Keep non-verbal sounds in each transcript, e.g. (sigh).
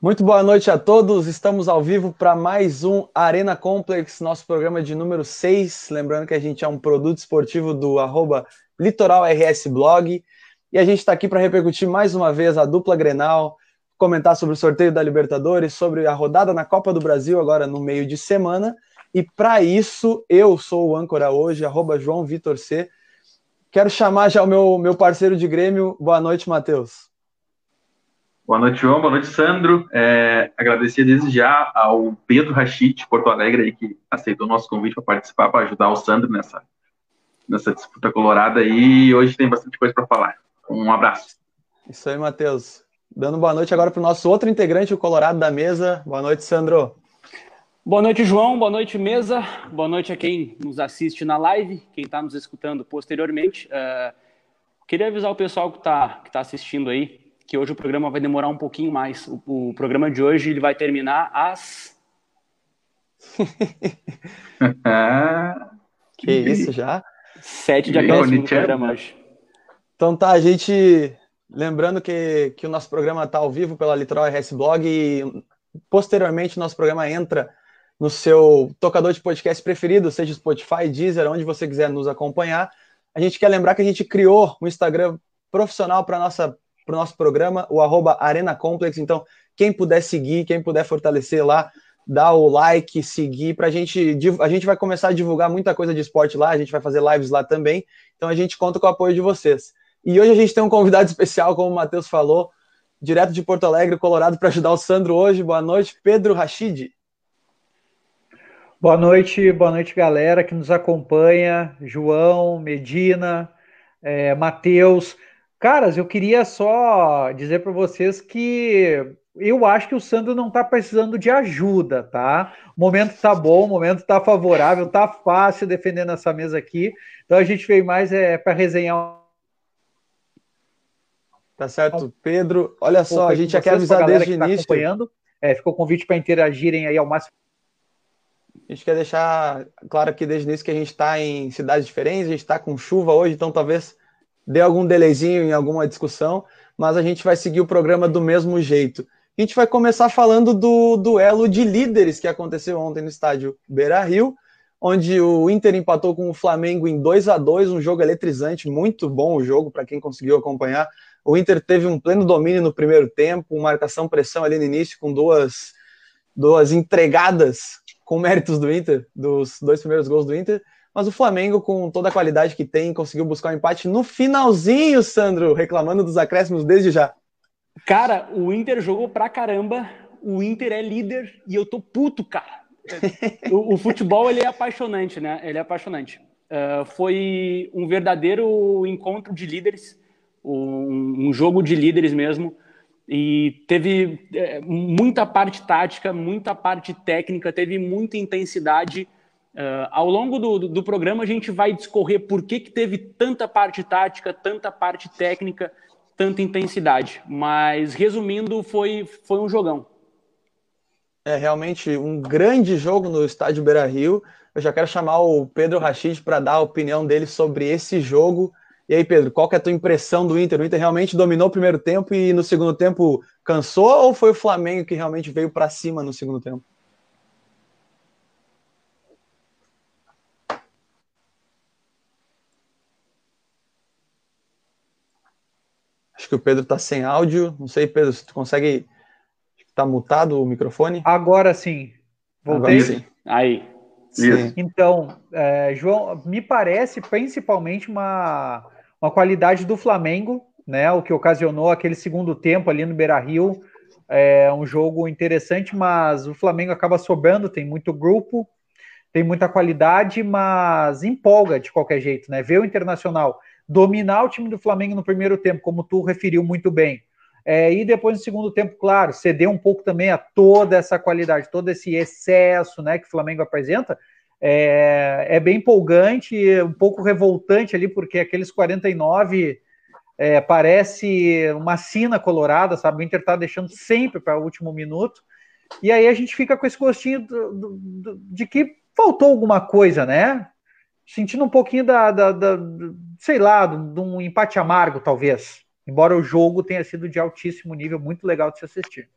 Muito boa noite a todos. Estamos ao vivo para mais um Arena Complex, nosso programa de número 6. Lembrando que a gente é um produto esportivo do arroba Litoral RS Blog. E a gente está aqui para repercutir mais uma vez a dupla Grenal, comentar sobre o sorteio da Libertadores, sobre a rodada na Copa do Brasil, agora no meio de semana. E para isso, eu sou o âncora hoje, arroba João Vitor C. Quero chamar já o meu, meu parceiro de Grêmio. Boa noite, Matheus. Boa noite, João. Boa noite, Sandro. É, agradecer desde já ao Pedro Rachid, de Porto Alegre, aí, que aceitou o nosso convite para participar, para ajudar o Sandro nessa, nessa disputa colorada. E hoje tem bastante coisa para falar. Um abraço. Isso aí, Matheus. Dando boa noite agora para o nosso outro integrante, o Colorado da mesa. Boa noite, Sandro. Boa noite, João. Boa noite, mesa. Boa noite a quem nos assiste na live, quem está nos escutando posteriormente. Uh, queria avisar o pessoal que está que tá assistindo aí que hoje o programa vai demorar um pouquinho mais. O, o programa de hoje ele vai terminar às. (laughs) que isso já? Sete de acréscimo do programa hoje. Então tá, a gente. Lembrando que, que o nosso programa está ao vivo pela Litoral RS Blog e posteriormente o nosso programa entra no seu tocador de podcast preferido, seja Spotify, Deezer, onde você quiser nos acompanhar. A gente quer lembrar que a gente criou um Instagram profissional para nossa para o nosso programa, o arroba Arena Complex. Então, quem puder seguir, quem puder fortalecer lá, dá o like, seguir, para a gente. A gente vai começar a divulgar muita coisa de esporte lá, a gente vai fazer lives lá também. Então a gente conta com o apoio de vocês. E hoje a gente tem um convidado especial, como o Matheus falou, direto de Porto Alegre, Colorado, para ajudar o Sandro hoje. Boa noite, Pedro Rachid. Boa noite, boa noite, galera que nos acompanha, João, Medina, é, Matheus. Caras, eu queria só dizer para vocês que eu acho que o Sandro não está precisando de ajuda, tá? O momento está bom, o momento está favorável, está fácil defendendo essa mesa aqui. Então a gente veio mais é, para resenhar. Tá certo, Pedro. Olha só, a gente já quer avisar desde o tá início. Acompanhando. É, ficou o convite para interagirem aí ao máximo. A gente quer deixar claro aqui desde o início que a gente está em cidades diferentes, a gente está com chuva hoje, então talvez dê algum delayzinho em alguma discussão, mas a gente vai seguir o programa do mesmo jeito. A gente vai começar falando do duelo de líderes que aconteceu ontem no estádio Beira Rio, onde o Inter empatou com o Flamengo em 2 a 2 um jogo eletrizante, muito bom o jogo para quem conseguiu acompanhar. O Inter teve um pleno domínio no primeiro tempo, marcação-pressão ali no início, com duas, duas entregadas com méritos do Inter, dos dois primeiros gols do Inter. Mas o Flamengo, com toda a qualidade que tem, conseguiu buscar um empate no finalzinho, Sandro, reclamando dos acréscimos desde já. Cara, o Inter jogou pra caramba, o Inter é líder e eu tô puto, cara. o, o, futebol, ele é apaixonante, né? Ele é apaixonante. Uh, foi um verdadeiro encontro de líderes, um, um jogo de líderes mesmo. E teve é, muita parte tática, muita parte técnica, teve muita intensidade Uh, ao longo do, do, do, programa, a gente vai discorrer por que, que teve tanta parte tática, tanta parte técnica, tanta intensidade. Mas, resumindo, foi, foi um jogão. É realmente um grande jogo no estádio Beira Rio. Eu já quero chamar o Pedro Rachid para dar a opinião dele sobre esse jogo. E aí, Pedro, qual que é a tua impressão do Inter? O Inter realmente dominou o primeiro tempo e no segundo tempo cansou ou foi o Flamengo que realmente veio para cima no segundo tempo? Acho que o Pedro está sem áudio. Não sei, Pedro, se tu consegue. Está mutado o microfone? Agora sim. Voltei. Agora sim. Aí. Sim. Então, é, João, me parece principalmente uma, uma qualidade do Flamengo, né? O que ocasionou aquele segundo tempo ali no Beira Rio. É um jogo interessante, mas o Flamengo acaba sobrando, tem muito grupo, tem muita qualidade, mas empolga de qualquer jeito, né? Ver o Internacional dominar o time do Flamengo no primeiro tempo, como tu referiu muito bem. É, e depois no segundo tempo, claro, ceder um pouco também a toda essa qualidade, todo esse excesso né, que o Flamengo apresenta, é, é bem empolgante, um pouco revoltante ali, porque aqueles 49 é, parece uma sina colorada, sabe? O Inter tá deixando sempre para o último minuto. E aí a gente fica com esse gostinho do, do, do, de que faltou alguma coisa, né? Sentindo um pouquinho da, da, da sei lá, de um empate amargo, talvez. Embora o jogo tenha sido de altíssimo nível, muito legal de se assistir.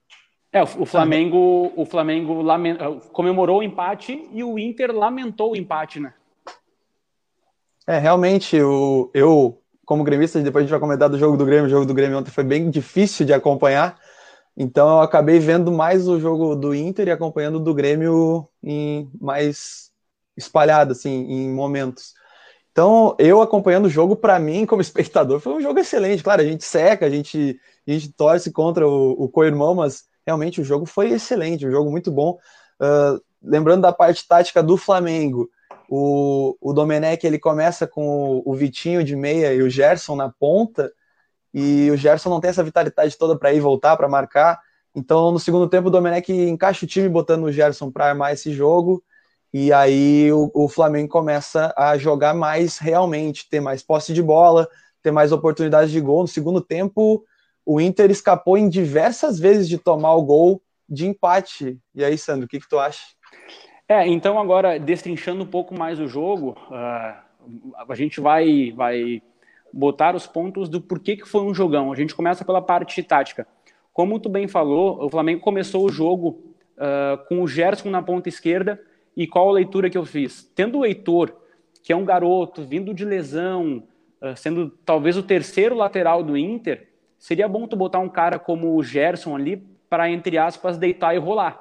É, o Flamengo, o Flamengo lament... comemorou o empate e o Inter lamentou o empate, né? É, realmente, o, eu, como gremista, depois a gente vai comentar do jogo do Grêmio, o jogo do Grêmio ontem foi bem difícil de acompanhar, então eu acabei vendo mais o jogo do Inter e acompanhando do Grêmio em mais espalhado, assim, em momentos. Então, eu acompanhando o jogo, para mim, como (laughs) espectador, foi um jogo excelente. Claro, a gente seca, a gente, a gente torce contra o, o co-irmão, mas realmente o jogo foi excelente, um jogo muito bom. Uh, lembrando da parte tática do Flamengo, o, o Domenech ele começa com o, o Vitinho de meia e o Gerson na ponta, e o Gerson não tem essa vitalidade toda para ir voltar, para marcar. Então, no segundo tempo, o Domenech encaixa o time botando o Gerson para armar esse jogo. E aí o, o, Flamengo começa a jogar mais realmente, ter mais posse de bola, ter mais oportunidades de gol. No segundo tempo, o Inter escapou em diversas vezes de tomar o gol de empate. E aí, Sandro, o que, que tu acha? É, então agora, destrinchando um pouco mais o jogo, uh, a gente vai, vai botar os pontos do porquê que foi um jogão. A gente começa pela parte tática. Como tu bem falou, o Flamengo começou o jogo uh, com o Gerson na ponta esquerda, e qual a leitura que eu fiz? Tendo o Heitor, que é um garoto vindo de lesão, uh, sendo talvez o terceiro lateral do Inter, seria bom tu botar um cara como o Gerson ali para, entre aspas, deitar e rolar.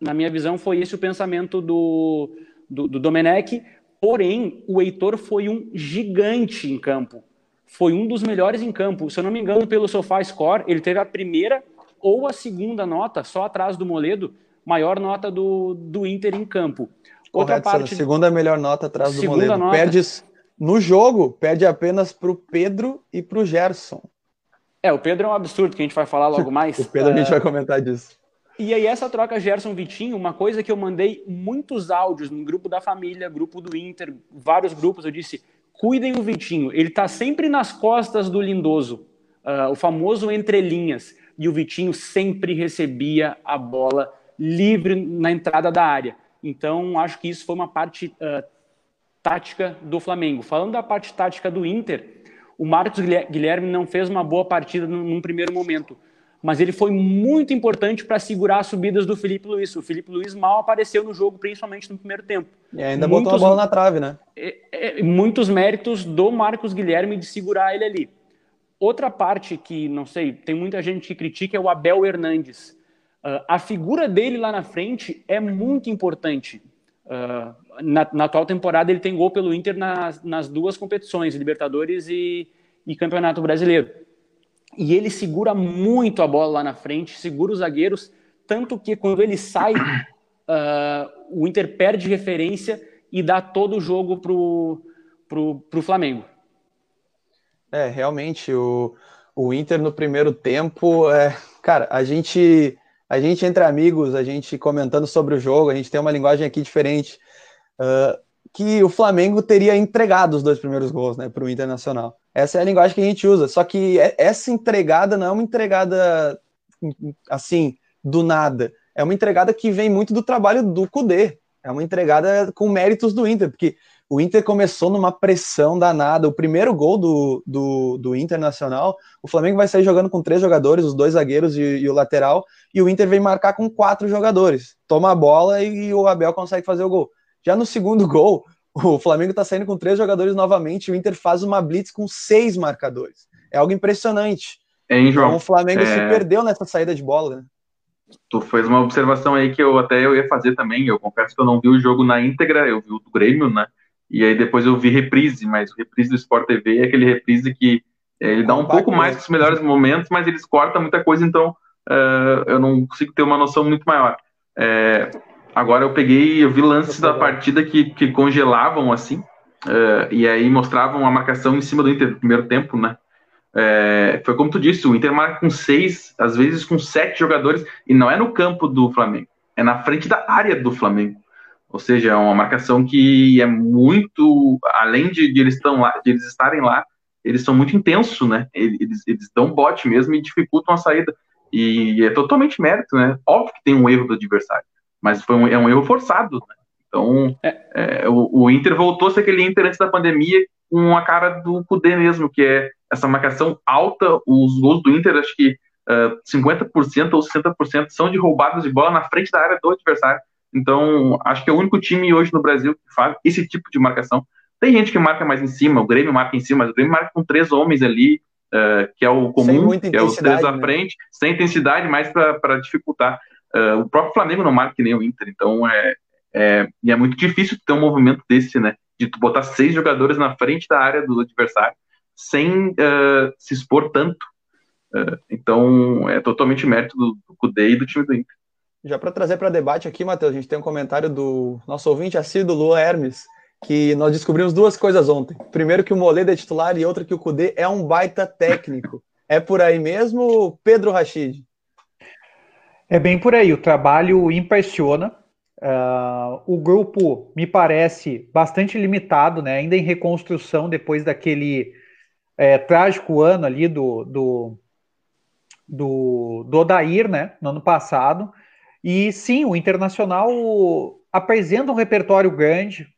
Na minha visão, foi esse o pensamento do, do, do Domenech. Porém, o Heitor foi um gigante em campo. Foi um dos melhores em campo. Se eu não me engano, pelo SofaScore, ele teve a primeira ou a segunda nota, só atrás do Moledo, maior nota do, do Inter em campo. Outra Correto, parte. Segunda melhor nota atrás do Moledo. Nota... Perde, no jogo, perde apenas para o Pedro e para o Gerson. É, o Pedro é um absurdo que a gente vai falar logo (laughs) mais. o Pedro a gente vai comentar disso. E aí, essa troca Gerson-Vitinho, uma coisa que eu mandei muitos áudios no grupo da família, grupo do Inter, vários grupos, eu disse: cuidem do Vitinho, ele está sempre nas costas do Lindoso, uh, o famoso entrelinhas, e o Vitinho sempre recebia a bola livre na entrada da área. Então, acho que isso foi uma parte uh, tática do Flamengo. Falando da parte tática do Inter, o Marcos Guilherme não fez uma boa partida num primeiro momento, mas ele foi muito importante para segurar as subidas do Felipe Luiz. O Felipe Luiz mal apareceu no jogo, principalmente no primeiro tempo. E ainda muitos, botou a bola na trave, né? É, é, muitos méritos do Marcos Guilherme de segurar ele ali. Outra parte que, não sei, tem muita gente que critica é o Abel Hernandes. Uh, a figura dele lá na frente é muito importante. Uh, na, na, atual temporada, ele tem gol pelo Inter nas, nas duas competições, Libertadores e, e, Campeonato Brasileiro. E ele segura muito a bola lá na frente, segura os zagueiros, tanto que quando ele sai, uh, o Inter perde referência e dá todo o jogo pro, pro, pro Flamengo. É, realmente, o, o Inter no primeiro tempo, é, cara, a gente a gente entre amigos, a gente comentando sobre o jogo, a gente tem uma linguagem aqui diferente, uh, que o Flamengo teria entregado os dois primeiros gols né, para o Internacional. Essa é a linguagem que a gente usa, só que é, essa entregada não é uma entregada assim, do nada. É uma entregada que vem muito do trabalho do Cudê. É uma entregada com méritos do Inter, porque o Inter começou numa pressão danada. O primeiro gol do, do, do Internacional, o Flamengo vai sair jogando com três jogadores, os dois zagueiros e, e, o lateral, e o Inter vem marcar com quatro jogadores. Toma a bola e o Abel consegue fazer o gol. Já no segundo gol, o Flamengo está saindo com três jogadores novamente, e o Inter faz uma blitz com seis marcadores. É algo impressionante. Hein, João? Então, o Flamengo é... se perdeu nessa saída de bola, né? Tu fez uma observação aí que eu até eu ia fazer também. Eu confesso que eu não vi o jogo na íntegra, eu vi o do Grêmio, né? E aí depois eu vi reprise, mas o reprise do Sport TV é aquele reprise que é, ele dá um pouco mais que os melhores momentos, mas eles cortam muita coisa, então uh, eu não consigo ter uma noção muito maior. É, agora eu peguei, eu vi lances da partida que, que congelavam assim, uh, e aí mostravam a marcação em cima do Inter no primeiro tempo, né? É, foi como tu disse, o Inter marca com seis, às vezes com sete jogadores, e não é no campo do Flamengo, é na frente da área do Flamengo. Ou seja, é uma marcação que é muito, além de, de eles estão lá, de eles estarem lá, eles são muito intensos, né? Eles, eles dão bote mesmo e dificultam a saída. E é totalmente mérito, né? Óbvio que tem um erro do adversário, mas foi um, é um erro forçado, né? Então, é. É, o, o, Inter voltou a ser aquele Inter antes da pandemia com a cara do Kudê mesmo, que é essa marcação alta. Os gols do Inter, acho que uh, 50% ou 60% são de roubadas de bola na frente da área do adversário. Então, acho que é o único time hoje no Brasil que faz esse tipo de marcação. Tem gente que marca mais em cima, o Grêmio marca em cima, mas o Grêmio marca com três homens ali, uh, que é o comum, que é os três à né? frente, sem intensidade, mais para dificultar. Uh, o próprio Flamengo não marca que nem o Inter, então é, é, e é muito difícil ter um movimento desse, né? De tu botar seis jogadores na frente da área do adversário sem uh, se expor tanto. Então, é totalmente mérito do, do Cudê e do time do Inter. Já para trazer para debate aqui, Matheus, a gente tem um comentário do nosso ouvinte assíduo, Lua Hermes, que nós descobrimos duas coisas ontem. Primeiro, que o Moledo é titular e outra, que o Cudê é um baita técnico. É por aí mesmo, Pedro Rachid? É bem por aí. O trabalho impressiona. Uh, o grupo me parece bastante limitado, né? ainda em reconstrução depois daquele é, trágico ano ali do, do, do, do Odair, né? no ano passado. E sim, o Internacional apresenta um repertório grande,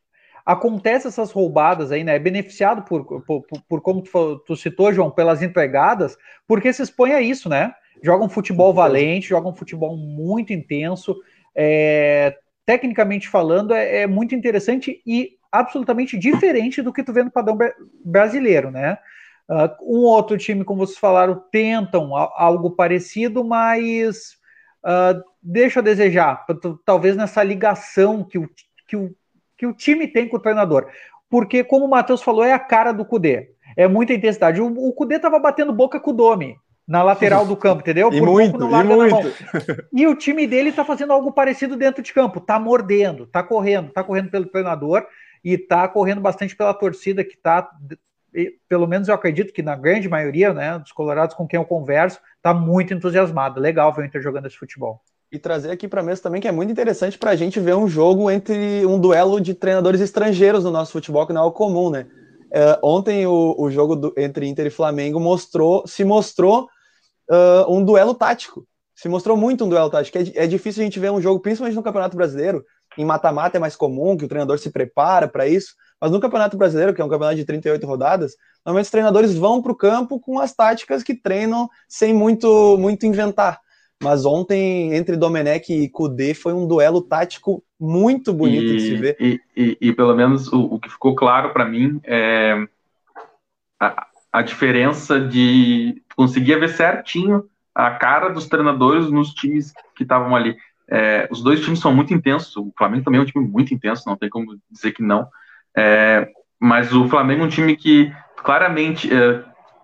acontece essas roubadas aí, né? É beneficiado por, por, por, por como tu, tu, citou, João, pelas entregadas, porque se expõe a isso, né? Jogam futebol valente, jogam futebol muito intenso, é, tecnicamente falando, é, é, muito interessante e absolutamente diferente do que tu vê no padrão brasileiro, né? Uh, um outro time, como vocês falaram, tentam algo parecido, mas uh, deixa a desejar, talvez nessa ligação que o, que, o, que o time tem com o treinador. Porque, como o Matheus falou, é a cara do Cudê. É muita intensidade. O, o Cudê estava batendo boca com o Domi na lateral do campo, entendeu? (laughs) Por e muito, e muito. E o time dele está fazendo algo parecido dentro de campo, tá mordendo, tá correndo, tá correndo pelo treinador e tá correndo bastante pela torcida que tá, pelo menos eu acredito que na grande maioria, né, dos colorados com quem eu converso, tá muito entusiasmado. Legal ver o Inter jogando esse futebol. E trazer aqui para mesa também que é muito interessante para a gente ver um jogo entre um duelo de treinadores estrangeiros no nosso futebol, que não é o comum, né? É, ontem o, o jogo do, entre Inter e Flamengo mostrou, se mostrou uh, um duelo tático. Se mostrou muito um duelo tático. É, é, difícil a gente ver um jogo, principalmente no Campeonato Brasileiro. Em mata-mata é mais comum, que o treinador se prepara para isso. Mas no Campeonato Brasileiro, que é um campeonato de 38 rodadas, normalmente os treinadores vão para o campo com as táticas que treinam sem muito, muito inventar. Mas ontem, entre Domenech e Kudê, foi um duelo tático muito bonito e, de se ver. E, e, e pelo menos o, o, que ficou claro para mim é a, a diferença de conseguia ver certinho a cara dos treinadores nos times que estavam ali. É, os dois times são muito intensos. O Flamengo também é um time muito intenso, não tem como dizer que não. É, mas o Flamengo é um time que claramente é,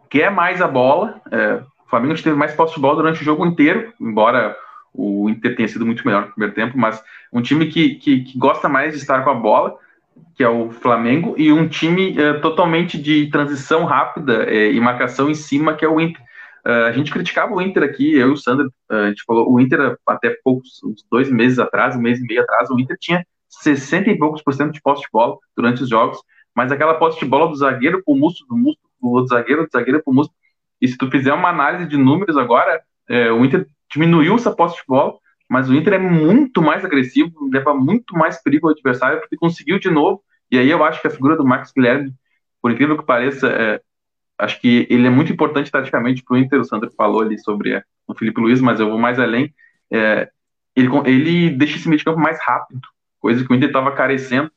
quer mais a bola. É, o Flamengo teve mais posse de bola durante o jogo inteiro, embora o Inter tenha sido muito melhor no primeiro tempo, mas um time que, que, que gosta mais de estar com a bola, que é o Flamengo, e um time é, totalmente de transição rápida é, e marcação em cima, que é o Inter. Uh, a gente criticava o Inter aqui, eu e o Sandro, uh, a gente falou, o Inter até poucos, uns dois meses atrás, um mês e meio atrás, o Inter tinha 60 e poucos por cento de posse de bola durante os jogos, mas aquela posse de bola do zagueiro pro músculo, do músculo, do zagueiro, do zagueiro pro músculo, e se tu fizer uma análise de números agora, é, o Inter diminuiu essa posse de bola, mas o Inter é muito mais agressivo, leva muito mais perigo ao adversário, porque conseguiu de novo, e aí eu acho que a figura do Max Guilherme, por incrível que pareça, é, acho que ele é muito importante taticamente para o Inter, o Sandro falou ali sobre é, o Felipe Luiz, mas eu vou mais além, é, ele, ele deixa esse meio de campo mais rápido, coisa que o Inter estava carecendo.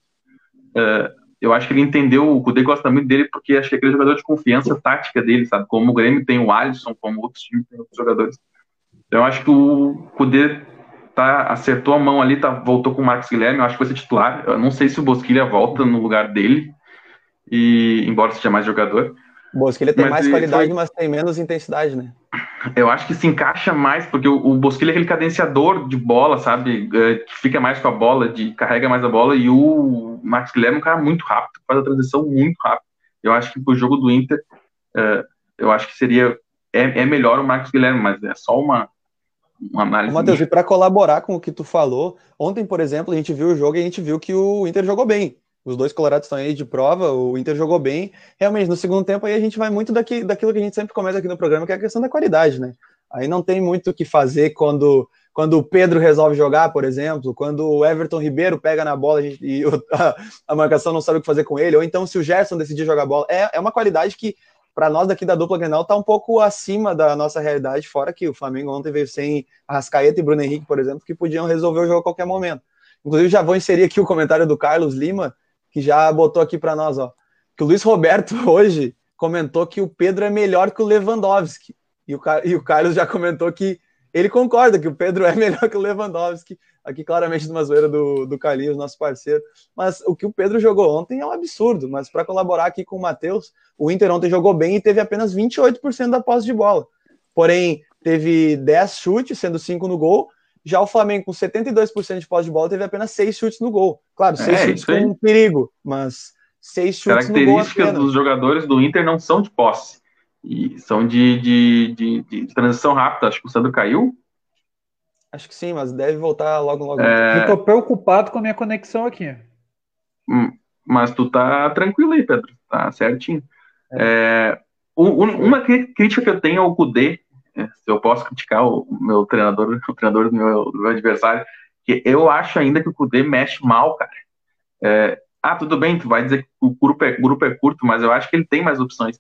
Uh, eu acho que ele entendeu, o Cudê gosta muito dele porque acho que é aquele jogador de confiança tática dele, sabe? Como o Grêmio tem o Alisson, como outros times têm outros jogadores. Então eu acho que o Cudê tá, acertou a mão ali, tá, voltou com o Marcos Guilherme, eu acho que vai ser titular. Eu não sei se o Bosquilha volta no lugar dele, e embora seja mais jogador. O Bosquilha tem mas mais qualidade, foi... mas tem menos intensidade, né? Eu acho que se encaixa mais, porque o, o Bosquilha é aquele cadenciador de bola, sabe? É, que fica mais com a bola, de carrega mais a bola, e o Max Guilherme é um cara muito rápido, faz a transição muito rápido. Eu acho que pro jogo do Inter, é, eu acho que seria. É, é melhor o Marcos Guilherme, mas é só uma, uma análise. Matheus, e para colaborar com o que tu falou, ontem, por exemplo, a gente viu o jogo e a gente viu que o Inter jogou bem. Os dois colorados estão aí de prova, o Inter jogou bem. Realmente, no segundo tempo aí a gente vai muito daqui, daquilo que a gente sempre começa aqui no programa, que é a questão da qualidade, né? Aí não tem muito o que fazer quando, quando o Pedro resolve jogar, por exemplo, quando o Everton Ribeiro pega na bola e (laughs) a, a marcação não sabe o que fazer com ele, ou então se o Gerson decidir jogar bola. É, é uma qualidade que para nós daqui da dupla Grenal tá um pouco acima da nossa realidade, fora que o Flamengo ontem veio sem Arrascaeta e Bruno Henrique, por exemplo, que podiam resolver o jogo a qualquer momento. Inclusive, já vou inserir aqui o comentário do Carlos Lima, que já botou aqui para nós, ó, que o Luiz Roberto (laughs) hoje comentou que o Pedro é melhor que o Lewandowski. E o, e o Carlos já comentou que ele concorda que o Pedro (laughs) é melhor que o Lewandowski. Aqui, claramente, numa zoeira do, do Carlinhos, nosso parceiro. Mas o que o Pedro jogou ontem é um absurdo. Mas para colaborar aqui com o Matheus, o Inter ontem jogou bem e teve apenas 28% da posse de bola. Porém, teve 10 chutes, sendo 5 no gol. Já o Flamengo, com 72% de posse de bola, teve apenas 6 chutes no gol. Claro, 6 é, chutes com um perigo, mas 6 chutes no gol. Características dos jogadores do Inter não são de posse. E são de, de, de, de transição rápida. Acho que o Sandro caiu. Acho que sim, mas deve voltar logo, logo. É... Tô preocupado com a minha conexão aqui. Hum, mas tu tá tranquilo aí, Pedro. Tá certinho. É. É, uma crítica que eu tenho ao Kudê, é, se eu posso criticar o meu treinador, (laughs) o treinador do meu, do meu adversário, que eu acho ainda que o Kudê mexe mal, cara. É, ah, tudo bem, tu vai dizer que o grupo, é, o grupo é curto, mas eu acho que ele tem mais opções.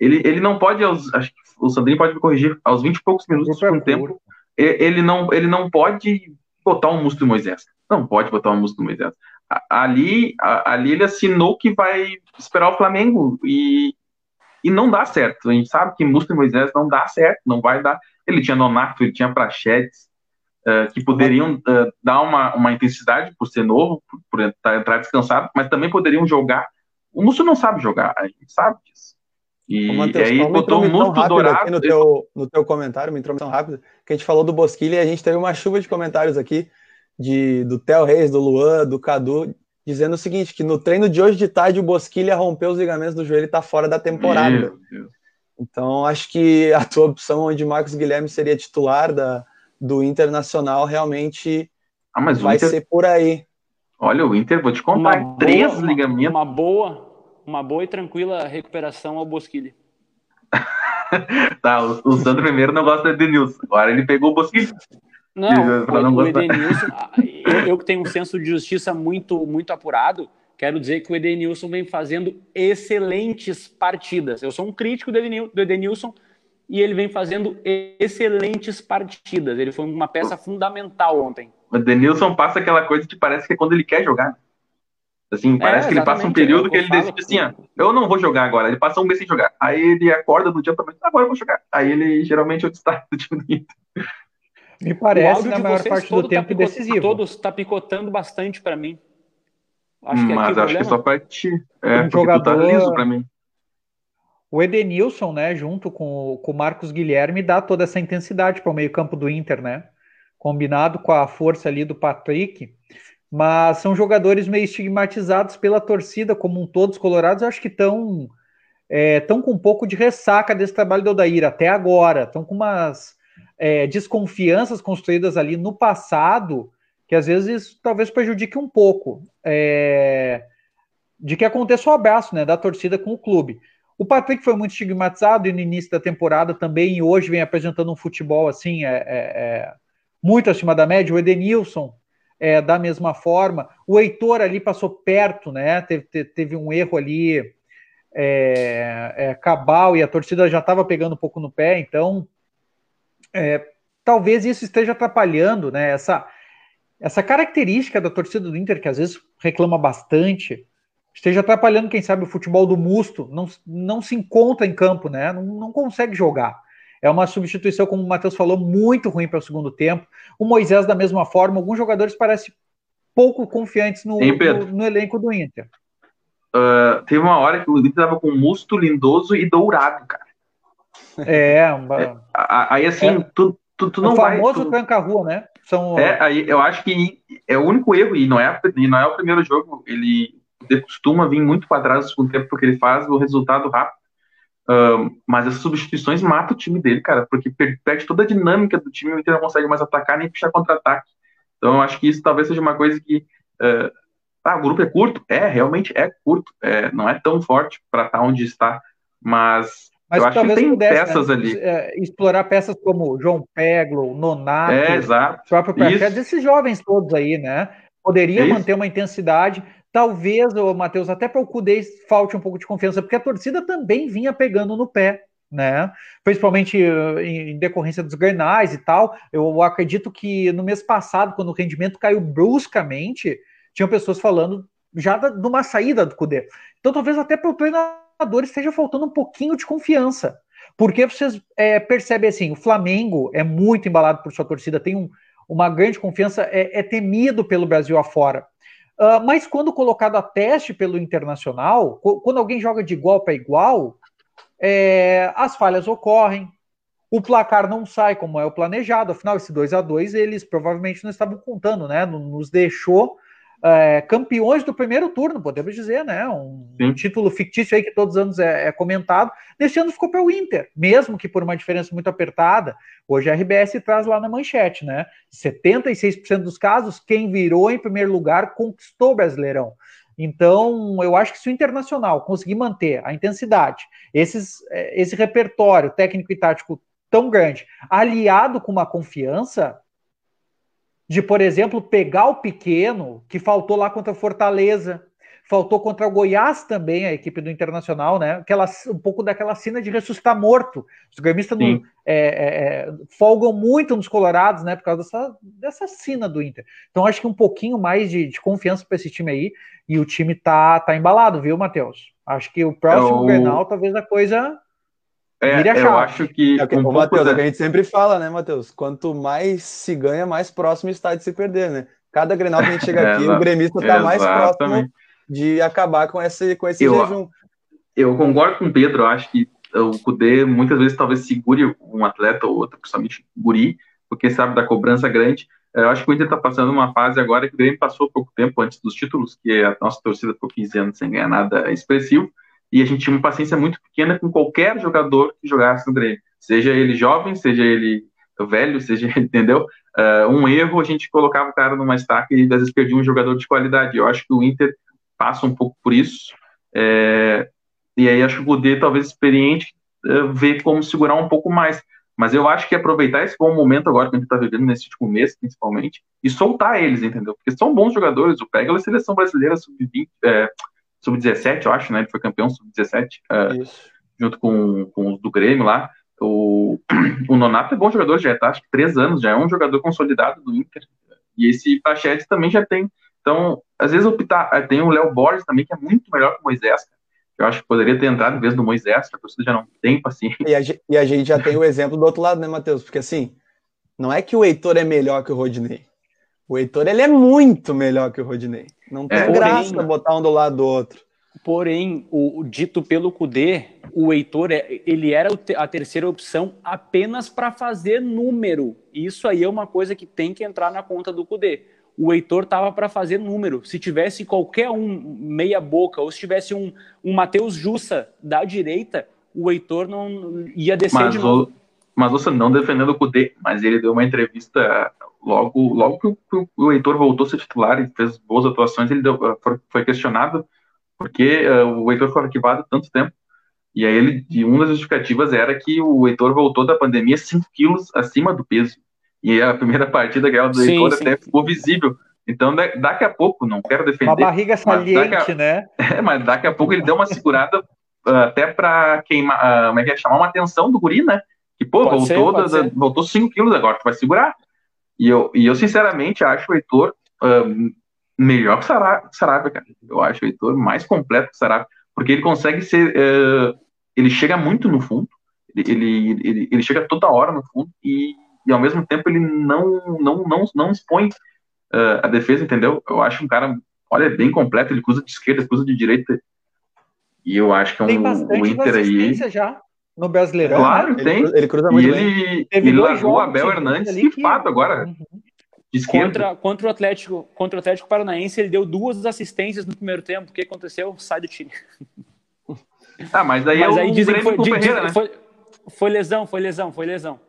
Ele, ele não pode, aos, acho que o Sandrinho pode me corrigir, aos 20 e poucos minutos por tempo, ele não, ele não pode botar um músculo do Moisés. Não pode botar um músculo do Moisés. Ali, ali ele assinou que vai esperar o Flamengo e, e não dá certo. A gente sabe que músculo do Moisés não dá certo, não vai dar. Ele tinha Nonato, ele tinha Prachetes, uh, que poderiam uh, dar uma, uma intensidade por ser novo, por, por entrar descansado, mas também poderiam jogar. O Múcio não sabe jogar, a gente sabe disso. E, Mateus, e aí botou um músculo dourado. No, teu, no teu comentário, uma introdução rápida, que a gente falou do Bosquilha e a gente teve uma chuva de comentários aqui de, do Theo Reis, do Luan, do Cadu, dizendo o seguinte, que no treino de hoje de tarde o Bosquilha rompeu os ligamentos do joelho e está fora da temporada. Então, acho que a tua opção onde Marcos Guilherme seria titular da, do Internacional realmente ah, vai Inter... ser por aí. Olha, o Inter, vou te contar, uma três boa, ligamentos. Uma boa, uma boa e tranquila recuperação ao Bosquilha. (laughs) tá, o, o Sandro primeiro não gosta de Denilson. Agora ele pegou o Bosquilha. Não, o, não o Edenilson, (laughs) eu, eu que tenho um senso de justiça muito, muito apurado, quero dizer que o Edenilson vem fazendo excelentes partidas. Eu sou um crítico do Edenilson e ele vem fazendo excelentes partidas. Ele foi uma peça fundamental ontem. O Edenilson passa aquela coisa que parece que é quando ele quer jogar. Assim, é, parece é, que ele passa um período que ele decide assim, ó, eu não vou jogar agora. Ele passa um mês sem jogar. Aí ele acorda no dia também, agora eu vou jogar. Aí ele geralmente é o destaque do time do Inter. Me parece na maior parte do tá tempo tá decisivo. Todos tá picotando bastante para mim. Acho que Mas acho que só para ti. É, um jogador... tá liso para mim. O Edenilson, né, junto com, com o Marcos Guilherme, dá toda essa intensidade para o meio-campo do Inter, né? Combinado com a força ali do Patrick mas são jogadores meio estigmatizados pela torcida como um todo. Os colorados eu acho que estão é, tão com um pouco de ressaca desse trabalho do Odair até agora. Estão com umas é, desconfianças construídas ali no passado que às vezes talvez prejudique um pouco é, de que aconteça o abraço né, da torcida com o clube. O Patrick foi muito estigmatizado no início da temporada também e hoje vem apresentando um futebol assim é, é, é muito acima da média. O Edenilson é, da mesma forma. O Heitor ali passou perto, né? Teve, teve um erro ali é, é, cabal e a torcida já estava pegando um pouco no pé, então é, talvez isso esteja atrapalhando, né? Essa, essa característica da torcida do Inter, que às vezes reclama bastante, esteja atrapalhando, quem sabe, o futebol do Musto, não, não se encontra em campo, né? Não, não consegue jogar. É uma substituição, como o Matheus falou, muito ruim para o segundo tempo. O Moisés, da mesma forma, alguns jogadores parecem pouco confiantes no, no, no elenco do Inter. Uh, teve uma hora que o Inter estava com Musto, Lindoso e Dourado, cara. É, uma... é aí assim, é. tu, tu, tu não vai. O famoso tu... tranca-rua, né? São... É, aí eu acho que é o único erro, e não é, e não é o primeiro jogo, ele costuma vir muito para trás no segundo tempo, porque ele faz o resultado rápido. Mas essas substituições matam o time dele, cara, porque perde toda a dinâmica do time, o Inter não consegue mais atacar nem puxar contra-ataque. Então eu acho que isso talvez seja uma coisa que. Uh, ah, o grupo é curto? É, realmente é curto. É, não é tão forte para estar tá onde está, mas, mas eu que tem pudesse, peças né, ali. É, explorar peças como João Peglo, Nonato, é, exato. próprio Praxedes, esses jovens todos aí, né? Poderia manter uma intensidade talvez, o Matheus, até para o Cudê falte um pouco de confiança, porque a torcida também vinha pegando no pé, né? Principalmente uh, em decorrência dos grenais e tal. Eu acredito que no mês passado, quando o rendimento caiu bruscamente, tinham pessoas falando já de uma saída do Cudê. Então, talvez até para o treinador esteja faltando um pouquinho de confiança. Porque vocês é, percebem assim, o Flamengo é muito embalado por sua torcida, tem um, uma grande confiança, é, é temido pelo Brasil afora. Uh, mas quando colocado a teste pelo internacional, quando alguém joga de igual para igual, é, as falhas ocorrem, o placar não sai como é o planejado. Afinal, esse 2 a 2 eles provavelmente não estavam contando, né? Nos deixou é, campeões do primeiro turno, podemos dizer, né? Um, um, título fictício aí que todos os anos é, é comentado. Neste ano ficou para o Inter, mesmo que por uma diferença muito apertada. Hoje a RBS traz lá na manchete, né? 76% dos casos, quem virou em primeiro lugar conquistou o Brasileirão. Então, eu acho que se o Internacional conseguir manter a intensidade, esses, é, esse repertório técnico e tático tão grande, aliado com uma confiança, de, por exemplo, pegar o pequeno, que faltou lá contra o Fortaleza, faltou contra o Goiás também, a equipe do Internacional, né? Aquela, um pouco daquela cena de ressuscitar morto. Os gremistas não, é, é, é, folgam muito nos colorados, né? Por causa dessa, dessa cena do Inter. Então, acho que um pouquinho mais de, de confiança para esse time aí. E o time tá, tá embalado, viu, Matheus? Acho que o próximo é o... Grenal, talvez a coisa é, eu acho que. É o, que, um Matheus, da... é que a gente sempre fala, né, Matheus? Quanto mais se ganha, mais próximo está de se perder, né? Cada Grenal que a gente chega (laughs) aqui, o gremista está mais próximo de acabar com esse, com esse eu, jejum. Eu concordo com o Pedro, eu acho que o Cudê muitas vezes talvez segure um atleta ou outro, principalmente guri, porque sabe da cobrança grande. Eu acho que o Inter está passando uma fase agora que o Grêmio passou pouco tempo antes dos títulos, que a nossa torcida ficou 15 anos sem ganhar nada expressivo e a gente tinha uma paciência muito pequena com qualquer jogador que jogasse no Grêmio, seja ele jovem, seja ele velho, seja (laughs) entendeu? Uh, um erro, a gente colocava o cara numa estaca e às vezes perdia um jogador de qualidade. Eu acho que o Inter passa um pouco por isso. É, e aí acho que o Gudê, talvez experiente, uh, vê como segurar um pouco mais. Mas eu acho que aproveitar esse bom momento agora que a gente está vivendo, nesse último mês, principalmente, e soltar eles, entendeu? Porque são bons jogadores. O Pega a seleção brasileira sub-20, é, sub-17, eu acho, né? Ele foi campeão sub-17, uh, é, junto com, com os do Grêmio lá. O, (clears throat) o Nonato é bom jogador, já está acho que três anos, já é um jogador consolidado do Inter. E esse Pachete também já tem. Então, às vezes optar. Eh, tem o Léo Borges também, que é muito melhor que o Moisés. Eu acho que poderia ter entrado em vez do Moisés, que a torcida já não tem paciência. E a, e a gente já tem o exemplo do outro lado, né, Matheus? Porque assim, não é que o Heitor é melhor que o Rodinei. O Heitor ele é muito melhor que o Rodinei. Não tem é, graça porém, botar um do lado do outro. Porém, o, o dito pelo Cudê, o Heitor é, ele era a terceira opção apenas para fazer número. Isso aí é uma coisa que tem que entrar na conta do Cudê. O Heitor tava para fazer número. Se tivesse qualquer um meia boca ou se tivesse um, um Matheus Jussa da direita, o Heitor não ia descer mas de novo. O, mas você não defendendo o Cudê, mas ele deu uma entrevista logo, logo que o, o Heitor voltou a ser titular e fez boas atuações, ele deu, foi questionado porque uh, o Heitor foi arquivado tanto tempo. E aí ele, e uma das justificativas era que o Heitor voltou da pandemia 5 quilos acima do peso. E a primeira partida aquela do sim, Heitor sim. até ficou visível. Então, daqui a pouco, não quero defender. Uma barriga saliente, a, né? (laughs) É, mas daqui a pouco ele deu uma segurada uh, até para queimar, uh, como é que é, chamar uma atenção do guri, né? Que, pô, pode voltou, ser, da, voltou 5 quilos agora, tu vai segurar. E eu, e eu sinceramente, acho o Heitor melhor que o Sarabia, cara. Eu acho o Heitor mais completo que o Sarabia, porque ele consegue ser. Uh, ele chega muito no fundo, ele, ele, ele, ele, chega toda hora no fundo e, e ao mesmo tempo ele não, não, não, não expõe uh, a defesa, entendeu? Eu acho um cara, olha, bem completo, ele cruza de esquerda, cruza de direita. E eu acho que é um o Inter aí. Já no Brasileirão. Claro, né? tem. Ele, ele cruza muito e ele, ele largou o Abel Hernandes rifado que... agora. Uhum. Contra, contra, o Atlético, contra o Atlético Paranaense, ele deu duas assistências no primeiro tempo. O que aconteceu? Sai do time. Ah, mas daí mas é aí dizem que foi, Ferreira, né? foi, foi lesão, foi lesão, foi lesão.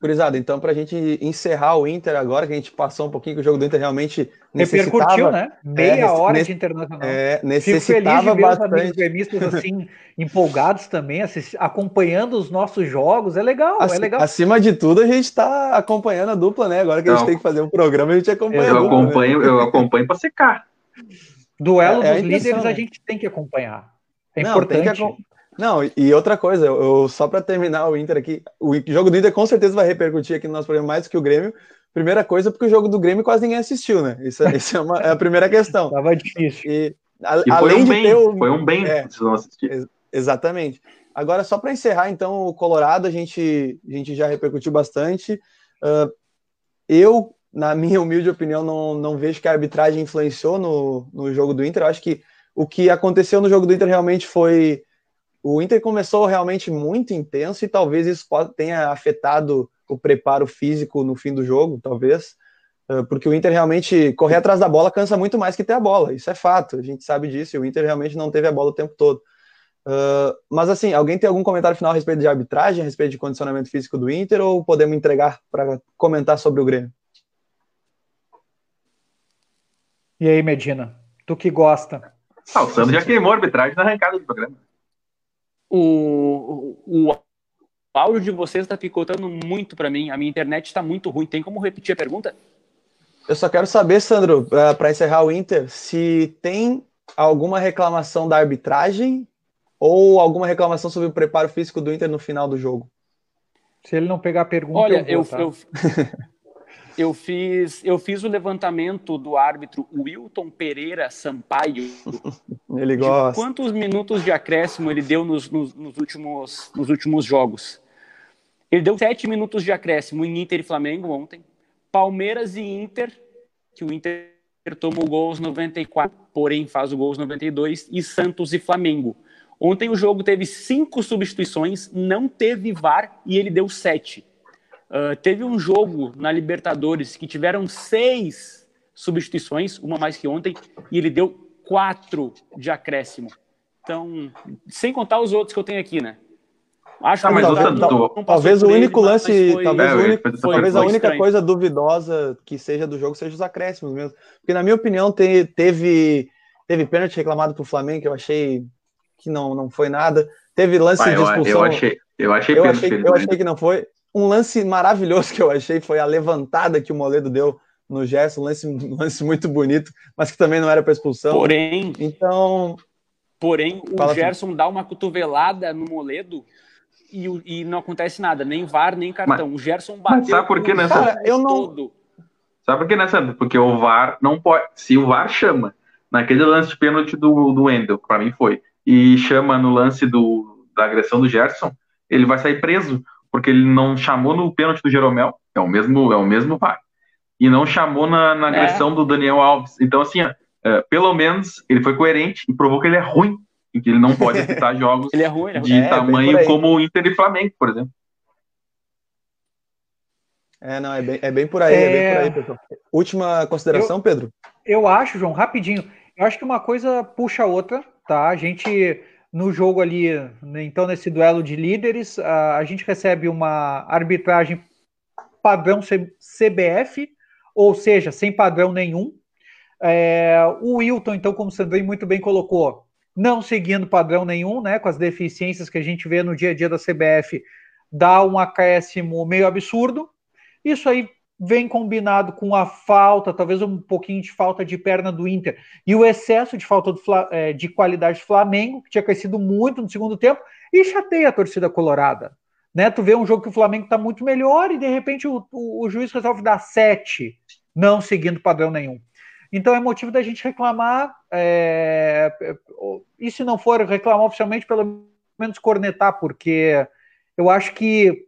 Curizada, então, para a gente encerrar o Inter agora, que a gente passou um pouquinho que o jogo do Inter realmente necessitava... Repercutiu, né? Meia é, hora nesse, de internacional. É, necessitava Fico feliz de ver bastante. os gremistas, assim, empolgados também, assist, acompanhando os nossos jogos, é legal, é legal. Acima de tudo, a gente está acompanhando a dupla, né? Agora que a gente tem que fazer um programa, a gente acompanha eu a dupla, né? acompanho, né? Eu acompanho para secar. Duelo é, é dos líderes a gente tem que acompanhar. É Não, importante. Não, e outra coisa, eu, só para terminar o Inter aqui, o jogo do Inter com certeza vai repercutir aqui no nosso programa mais do que o Grêmio. Primeira coisa, porque o jogo do Grêmio quase ninguém assistiu, né? Isso, isso é, uma, é a primeira questão. (laughs) Tava difícil. E, a, e além um de bem, ter o, foi um bem é, vocês não assistiram. Exatamente. Agora, só para encerrar, então, o Colorado, a gente, a gente já repercutiu bastante. Uh, eu, na minha humilde opinião, não, não vejo que a arbitragem influenciou no, no jogo do Inter. Eu acho que o que aconteceu no jogo do Inter realmente foi. O Inter começou realmente muito intenso e talvez isso tenha afetado o preparo físico no fim do jogo, talvez. Porque o Inter realmente correr atrás da bola cansa muito mais que ter a bola. Isso é fato, a gente sabe disso. E o Inter realmente não teve a bola o tempo todo. Uh, mas assim, alguém tem algum comentário final a respeito de arbitragem, a respeito de condicionamento físico do Inter, ou podemos entregar para comentar sobre o Grêmio? E aí, Medina, tu que gosta? Ah, o Sandro já queimou a arbitragem na arrancada do programa. O, o, o áudio de vocês está picotando muito para mim. A minha internet está muito ruim. Tem como repetir a pergunta? Eu só quero saber, Sandro, para encerrar o Inter, se tem alguma reclamação da arbitragem ou alguma reclamação sobre o preparo físico do Inter no final do jogo? Se ele não pegar a pergunta, Olha, eu, vou, eu, tá? eu, (laughs) eu, fiz, eu fiz o levantamento do árbitro Wilton Pereira Sampaio. (laughs) ele gosta. quantos minutos de acréscimo ele deu nos, nos, nos, últimos, nos últimos jogos? Ele deu sete minutos de acréscimo em Inter e Flamengo ontem. Palmeiras e Inter, que o Inter toma o gol aos 94, porém faz o gol aos 92, e Santos e Flamengo. Ontem o jogo teve cinco substituições, não teve VAR e ele deu sete. Uh, teve um jogo na Libertadores que tiveram seis substituições, uma mais que ontem, e ele deu quatro de acréscimo. Então, sem contar os outros que eu tenho aqui, né? Acho ah, que talvez, tal, talvez o único lance, foi, talvez, é, o único, foi, talvez a única estranho. coisa duvidosa que seja do jogo seja os acréscimos mesmo. Porque, na minha opinião, te, teve, teve pênalti reclamado pro Flamengo, que eu achei que não, não foi nada. Teve lance de expulsão. Eu achei, eu achei, eu achei, eu achei que não foi. Um lance maravilhoso que eu achei foi a levantada que o Moledo deu no Gerson, um lance, um lance muito bonito, mas que também não era para expulsão. Porém, então, porém o. Gerson assim. dá uma cotovelada no Moledo e, e, não acontece nada, nem VAR, nem cartão. Mas, o Gerson bateu. Mas sabe por que nessa? Cara, eu não. Todo. Sabe por que nessa? Porque o VAR não pode. Se o VAR chama naquele lance de pênalti do, do Wendel, para mim foi, e chama no lance do, da agressão do Gerson, ele vai sair preso, porque ele não chamou no pênalti do Jeromel, é o mesmo, é o mesmo VAR, e não chamou na, na é. agressão é. do Daniel Alves. Então, assim, ó, é, pelo menos ele foi coerente e provou que ele é ruim, e que ele não pode apitar (laughs) jogos é ruim, é de é, tamanho como o Inter e Flamengo, por exemplo. É, não, é bem, é bem por aí, é, bem por aí, pessoal. Última consideração, eu, Pedro? Eu acho, João, rapidinho. Eu acho que uma coisa puxa a outra tá? A gente no jogo ali, então nesse duelo de líderes, a, a gente recebe uma arbitragem padrão CBF, ou seja, sem padrão nenhum. É, o Wilton, então, como o Sandrinho muito bem colocou, não seguindo padrão nenhum, né, com as deficiências que a gente vê no dia a dia da CBF, dá um acréscimo meio absurdo. Isso aí vem combinado com a falta, talvez um pouquinho de falta de perna do Inter e o excesso de falta é, de qualidade do Flamengo, que tinha crescido muito no segundo tempo, e chateia a torcida colorada. Né? Tu vê um jogo que o Flamengo está muito melhor e de repente o, o, o, juiz resolve dar sete, não seguindo padrão nenhum. Então é motivo da gente reclamar, é, e se não for reclamar oficialmente, pelo menos cornetar, porque eu acho que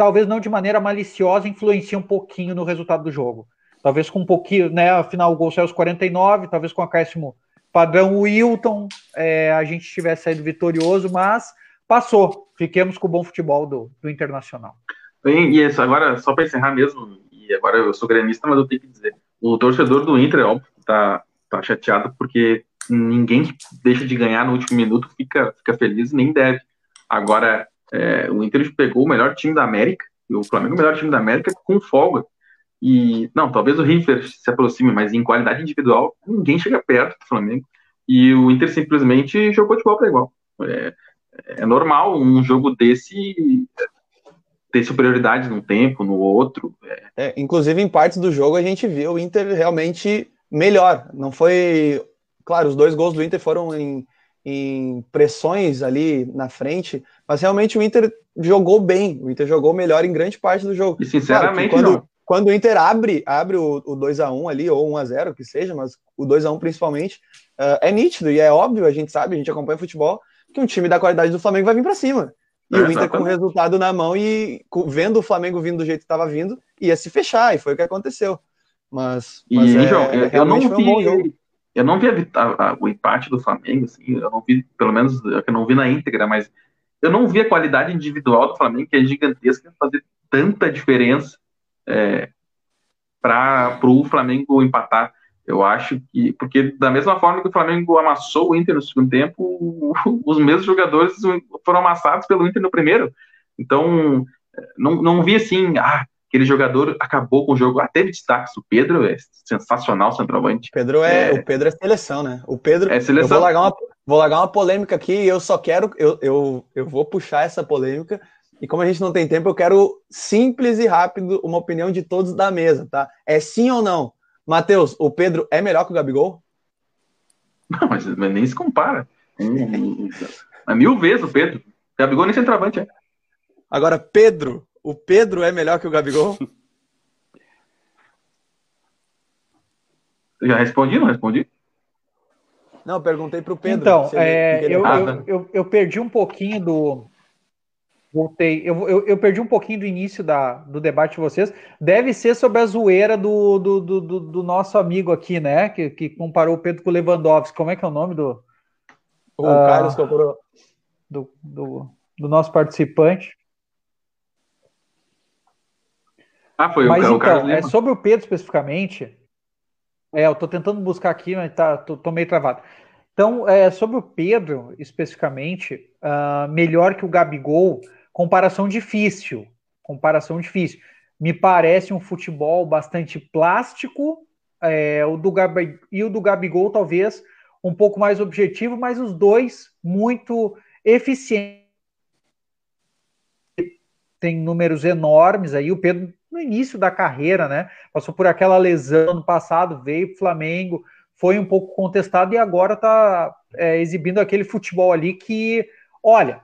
talvez não de maneira maliciosa, influencia um pouquinho no resultado do jogo. Talvez com um pouquinho, né? Afinal, o gol saiu aos 49, talvez com acréscimo padrão Wilton, é, a gente tivesse saído vitorioso, mas passou. Fiquemos com o bom futebol do, do Internacional. Bem, e isso, agora, só para encerrar mesmo, e agora eu sou gremista, mas eu tenho que dizer, o torcedor do Inter, óbvio, tá, tá chateado porque ninguém que deixa de ganhar no último minuto fica, fica feliz, nem deve. Agora, é, o Inter pegou o melhor time da América, e o Flamengo o melhor time da América com folga. E, não, talvez o River se aproxime, mas em qualidade individual, ninguém chega perto do Flamengo. E o Inter simplesmente jogou de igual para igual. É, é normal um jogo desse ter superioridade num tempo, no outro. É. É, inclusive, em partes do jogo, a gente viu o Inter realmente melhor. Não foi claro, os dois gols do Inter foram em, em pressões ali na frente, mas realmente o Inter jogou bem, o Inter jogou melhor em grande parte do jogo. E sinceramente, claro, quando, quando o Inter abre, abre o, o 2 a 1 ali, ou 1 a 0 que seja, mas o 2 a 1 principalmente, uh, é nítido e é óbvio, a gente sabe, a gente acompanha futebol, que um time da qualidade do Flamengo vai vir para cima. E é, o Inter com o resultado na mão e vendo o Flamengo vindo do jeito que estava vindo, ia se fechar, e foi o que aconteceu. Mas, mas e, é, João, eu, eu não vi, um eu não vi a, a, o empate do Flamengo, assim, eu não vi, pelo menos, eu não vi na íntegra, mas eu não vi a qualidade individual do Flamengo, que é gigantesca, fazer tanta diferença é, para o Flamengo empatar. Eu acho que, porque da mesma forma que o Flamengo amassou o Inter no segundo tempo, (laughs) os mesmos jogadores foram amassados pelo Inter no primeiro. Então, não, não vi assim, ah, aquele jogador acabou com o jogo. Até de destaque, o Pedro é sensacional centroavante. Pedro é, é, o Pedro é seleção, né? O Pedro. É seleção. Eu vou largar uma, vou largar uma polêmica aqui e eu só quero, eu, eu, eu vou puxar essa polêmica. E como a gente não tem tempo, eu quero simples e rápido uma opinião de todos da mesa, tá? É sim ou não? Matheus, o Pedro é melhor que o Gabigol? Não, mas, mas nem se compara. É mil vezes o Pedro. O Gabigol nem centroavante é. Agora, Pedro, o Pedro é melhor que o Gabigol? (laughs) Já respondi, não respondi? Não, perguntei para o Pedro. Então, é, eu, eu, eu, eu, perdi um pouquinho do, Voltei. Eu, eu, eu, perdi um pouquinho do início da, do debate de vocês. Deve ser sobre a zoeira do, do, do, do, do nosso amigo aqui, né? Que, que comparou o Pedro com o Lewandowski. Como é que é o nome do. O uh, Carlos comparou. Do, do, do nosso participante. Ah, foi mas, o, então, Carlos. É sobre o Pedro especificamente. É, eu tô tentando buscar aqui, mas tá, tô, tô meio travado. Então, é, sobre o Pedro especificamente, uh, melhor que o Gabigol comparação difícil. Comparação difícil. Me parece um futebol bastante plástico, é, o do Gabi, e o do Gabigol talvez um pouco mais objetivo, mas os dois muito eficientes. Tem números enormes aí. O Pedro, no início da carreira, né? Passou por aquela lesão no passado, veio para o Flamengo, foi um pouco contestado e agora está é, exibindo aquele futebol ali que, olha,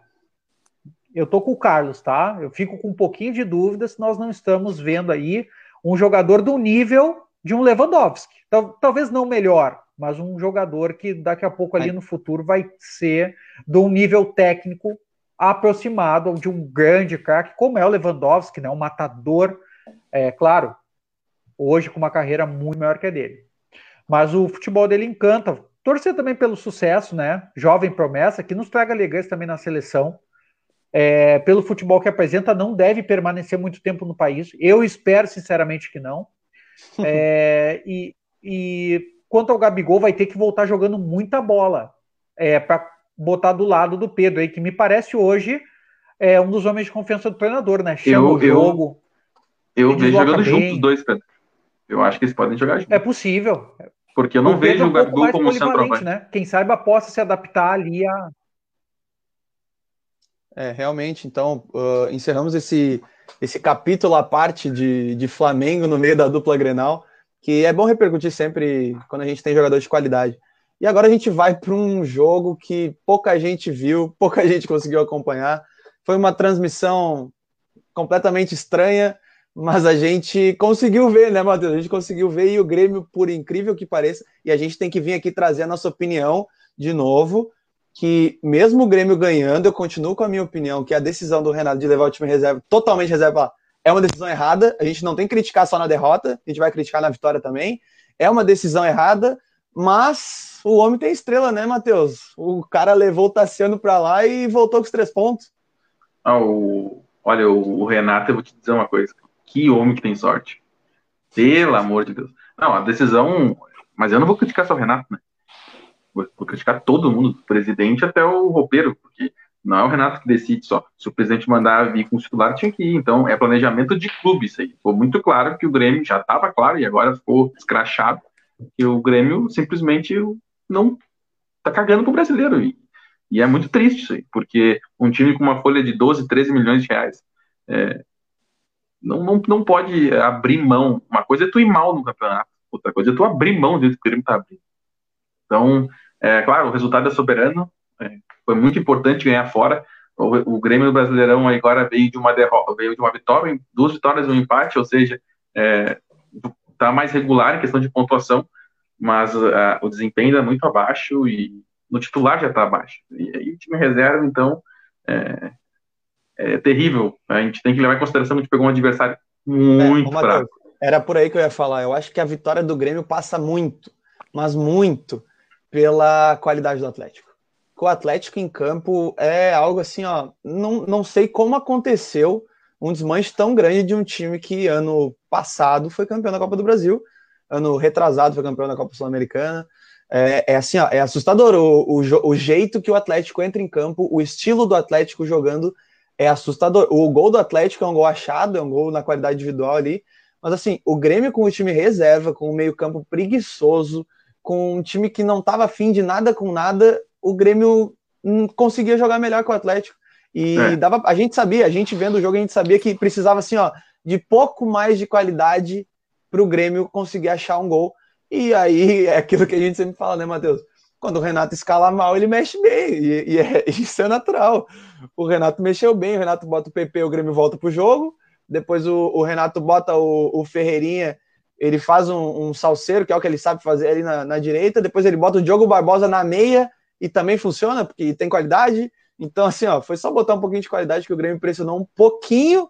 eu tô com o Carlos, tá? Eu fico com um pouquinho de dúvida se nós não estamos vendo aí um jogador do nível de um Lewandowski. Talvez não melhor, mas um jogador que daqui a pouco ali no futuro vai ser de um nível técnico aproximado de um grande craque, como é o Lewandowski, né? Um matador, é claro, hoje com uma carreira muito maior que a dele. Mas o futebol dele encanta. Torcer também pelo sucesso, né? Jovem promessa, que nos traga alegria também na seleção é, pelo futebol que apresenta, não deve permanecer muito tempo no país. Eu espero, sinceramente, que não. É, (laughs) e, e, quanto ao Gabigol, vai ter que voltar jogando muita bola é, para botar do lado do Pedro, aí, que me parece hoje é um dos homens de confiança do treinador, né? Chama eu, o jogo. Eu, eu vejo jogando juntos os dois, Pedro. Eu acho que eles podem jogar juntos. É possível. Porque eu não o vejo o Gabigol um como centroavante. Né? Quem saiba possa se adaptar ali a é, realmente, então, uh, encerramos esse, esse capítulo à parte de, de Flamengo no meio da dupla Grenal, que é bom repercutir sempre quando a gente tem jogador de qualidade. E agora a gente vai para um jogo que pouca gente viu, pouca (laughs) gente conseguiu acompanhar. Foi uma transmissão completamente estranha, mas a gente conseguiu ver, né, Matheus? A gente conseguiu ver e o Grêmio, por incrível que pareça, e a gente tem que vir aqui trazer a nossa opinião de novo que mesmo o Grêmio ganhando, eu continuo com a minha opinião que a decisão do Renato de levar o time reserva totalmente reserva é uma decisão errada. A gente não tem que criticar só na derrota, a gente vai criticar na vitória também. É uma decisão errada, mas o homem tem estrela, né, Matheus? O cara levou o Tassiano para lá e voltou com os três pontos. Ah, o... Olha, o Renato, eu vou te dizer uma coisa. Que homem que tem sorte. Pelo amor de Deus. Não, a decisão. Mas eu não vou criticar só o Renato, né? vou criticar todo mundo, do presidente até o roupeiro, porque não é o Renato que decide só. Se o presidente mandar vir com o titular, tinha que ir. Então, é planejamento de clube isso aí. Ficou muito claro que o Grêmio já estava claro e agora ficou escrachado que o Grêmio simplesmente não tá cagando pro brasileiro. E, e é muito triste isso aí, porque um time com uma folha de 12, 13 milhões de reais é, não, não, não pode abrir mão. Uma coisa é tu ir mal no campeonato, outra coisa é tu abrir mão do que o Grêmio tá abrindo. Então, é, claro, o resultado é soberano, é, foi muito importante ganhar fora. O, o Grêmio Brasileirão agora veio de uma derrota, veio de uma vitória, duas vitórias e um empate, ou seja, é, mais regular em questão de pontuação, mas uh, o desempenho é muito abaixo e no titular já está abaixo. E aí o time reserva, então, é, é, terrível. A gente tem que levar em consideração que a gente pegou um adversário muito é, fraco. Era por aí que eu ia falar. Eu acho que a vitória do Grêmio passa muito, mas muito, pela qualidade do Atlético. O Atlético em campo é algo assim, ó. Não, não sei como aconteceu um desmanche tão grande de um time que ano passado foi campeão da Copa do Brasil, ano retrasado foi campeão da Copa Sul-Americana. É, é, assim, ó, é assustador o, o, o, jeito que o Atlético entra em campo, o estilo do Atlético jogando é assustador. O gol do Atlético é um gol achado, é um gol na qualidade individual ali, mas assim, o Grêmio com o time reserva, com o meio-campo preguiçoso, com um time que não estava afim de nada com nada, o Grêmio conseguia jogar melhor que o Atlético. E é. dava, a gente sabia, a gente vendo o jogo, a gente sabia que precisava assim, ó, de pouco mais de qualidade para o Grêmio conseguir achar um gol. E aí (laughs) é aquilo que a gente sempre fala, né, Matheus? Quando o Renato escala mal, ele mexe bem, e, e é, (laughs) isso é natural. O Renato mexeu bem, o Renato bota o PP, o Grêmio volta pro jogo, depois o, o Renato bota o, o, Ferreirinha, ele faz um, um, salseiro, que é o que ele sabe fazer ali na, na, direita, depois ele bota o Diogo Barbosa na meia e também funciona, porque tem qualidade. Então, assim, ó, foi só botar um pouquinho de qualidade que o Grêmio pressionou um pouquinho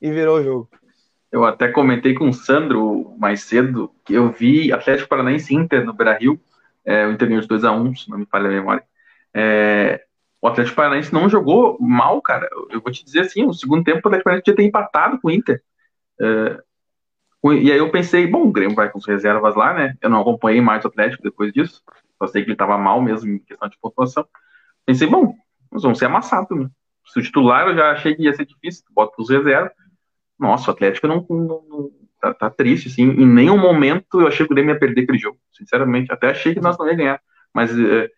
e virou o jogo. Eu até comentei com o Sandro mais cedo que eu vi Atlético Paranaense Inter no Beira Rio, é, o Inter ganhou de 2x1, se não me falha a memória. É, o Atlético Paranaense não jogou mal, cara. Eu vou te dizer assim, o segundo tempo o Atlético Paranaense tinha ter empatado com o Inter. É, e aí eu pensei, bom, o Grêmio vai com as reservas lá, né? Eu não acompanhei mais o Atlético depois disso. Só sei que ele estava mal mesmo em questão de pontuação. Pensei, bom, nós vamos ser amassados, né? Se o titular eu já achei que ia ser difícil, bota os reservas. Nossa, o Atlético não, não, não tá, tá, triste, assim. Em nenhum momento eu achei que o Grêmio ia perder aquele jogo, sinceramente. Até achei que nós não ia ganhar. Mas é,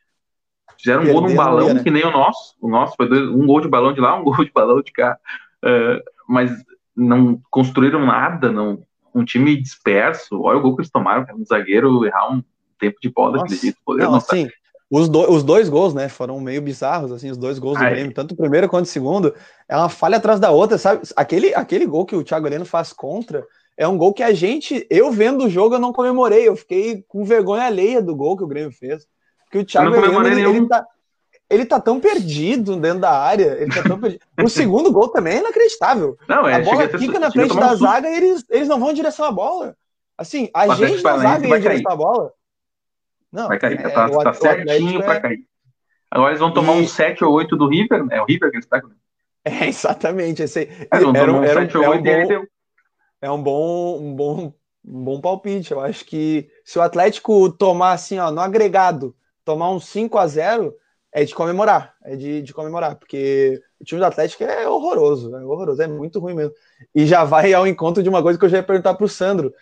Fizeram um gol num balão né? que nem o nosso. O nosso foi dois, um gol de balão de lá, um (laughs) gol de balão de cá. Uh, mas não construíram nada, não. Um time disperso. Olha o gol que eles tomaram, um zagueiro errar um tempo de bola daquele jeito. Não, assim, os, do, os dois gols, né, foram meio bizarros, assim, os dois gols do Grêmio, tanto o primeiro quanto o segundo, é uma falha atrás da outra, sabe? Aquele, aquele gol que o Thiago Heleno faz contra é um gol que a gente, eu vendo o jogo, eu não comemorei, eu fiquei com vergonha alheia do gol que o Grêmio fez. Porque o Thiago Heleno, ele, ele, tá, ele tá tão perdido dentro da área. Ele tá tão perdido. O segundo gol também é inacreditável. Não, é, a bola fica na frente da zaga e eles, eles não vão em direção à bola. Assim, a o gente da zaga ia em direção à bola. Não, vai cair. É, tá, o, tá certinho para é... cair. Agora eles vão tomar e... um 7 ou 8 do River. É o River que eles pegam, né? É, exatamente. Esse, era, um, era, um, era, um, é um bom, é um bom, um bom, um bom palpite. Eu acho que se o Atlético tomar assim, ó, no agregado, tomar um 5 a 0 é de comemorar, é de, de comemorar, porque o time do Atlético é horroroso, é horroroso, é muito ruim mesmo. E já vai ao encontro de uma coisa que eu já ia perguntar para o Sandro,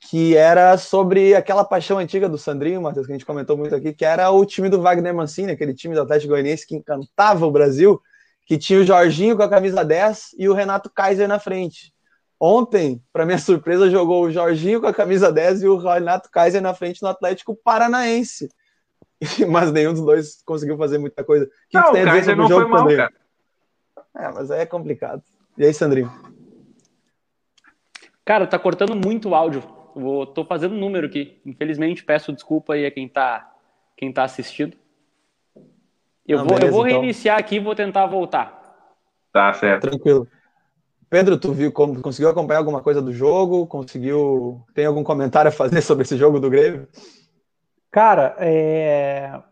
que era sobre aquela paixão antiga do Sandrinho, Matheus, que a gente comentou muito aqui, que era o time do Wagner Mancini, aquele time do Atlético Goianiense que encantava o Brasil, que tinha o Jorginho com a camisa 10 e o Renato Kaiser na frente. Ontem, para minha surpresa, jogou o Jorginho com a camisa 10 e o Renato Kaiser na frente no Atlético Paranaense. (laughs) mas nenhum dos dois conseguiu fazer muita coisa. O que não, que a dizer sobre o jogo mal, também? Cara. É, mas aí é complicado. E aí, Sandrinho? Cara, tá cortando muito o áudio. Vou, tô fazendo número aqui. Infelizmente, peço desculpa aí a quem tá, quem tá assistindo. Eu Não, vou, beleza, eu vou então. reiniciar então. aqui e vou tentar voltar. Tá certo. Tranquilo. Pedro, tu viu como conseguiu acompanhar alguma coisa do jogo? Conseguiu? Tem algum comentário a fazer (laughs) sobre esse jogo do Grêmio? Cara, é...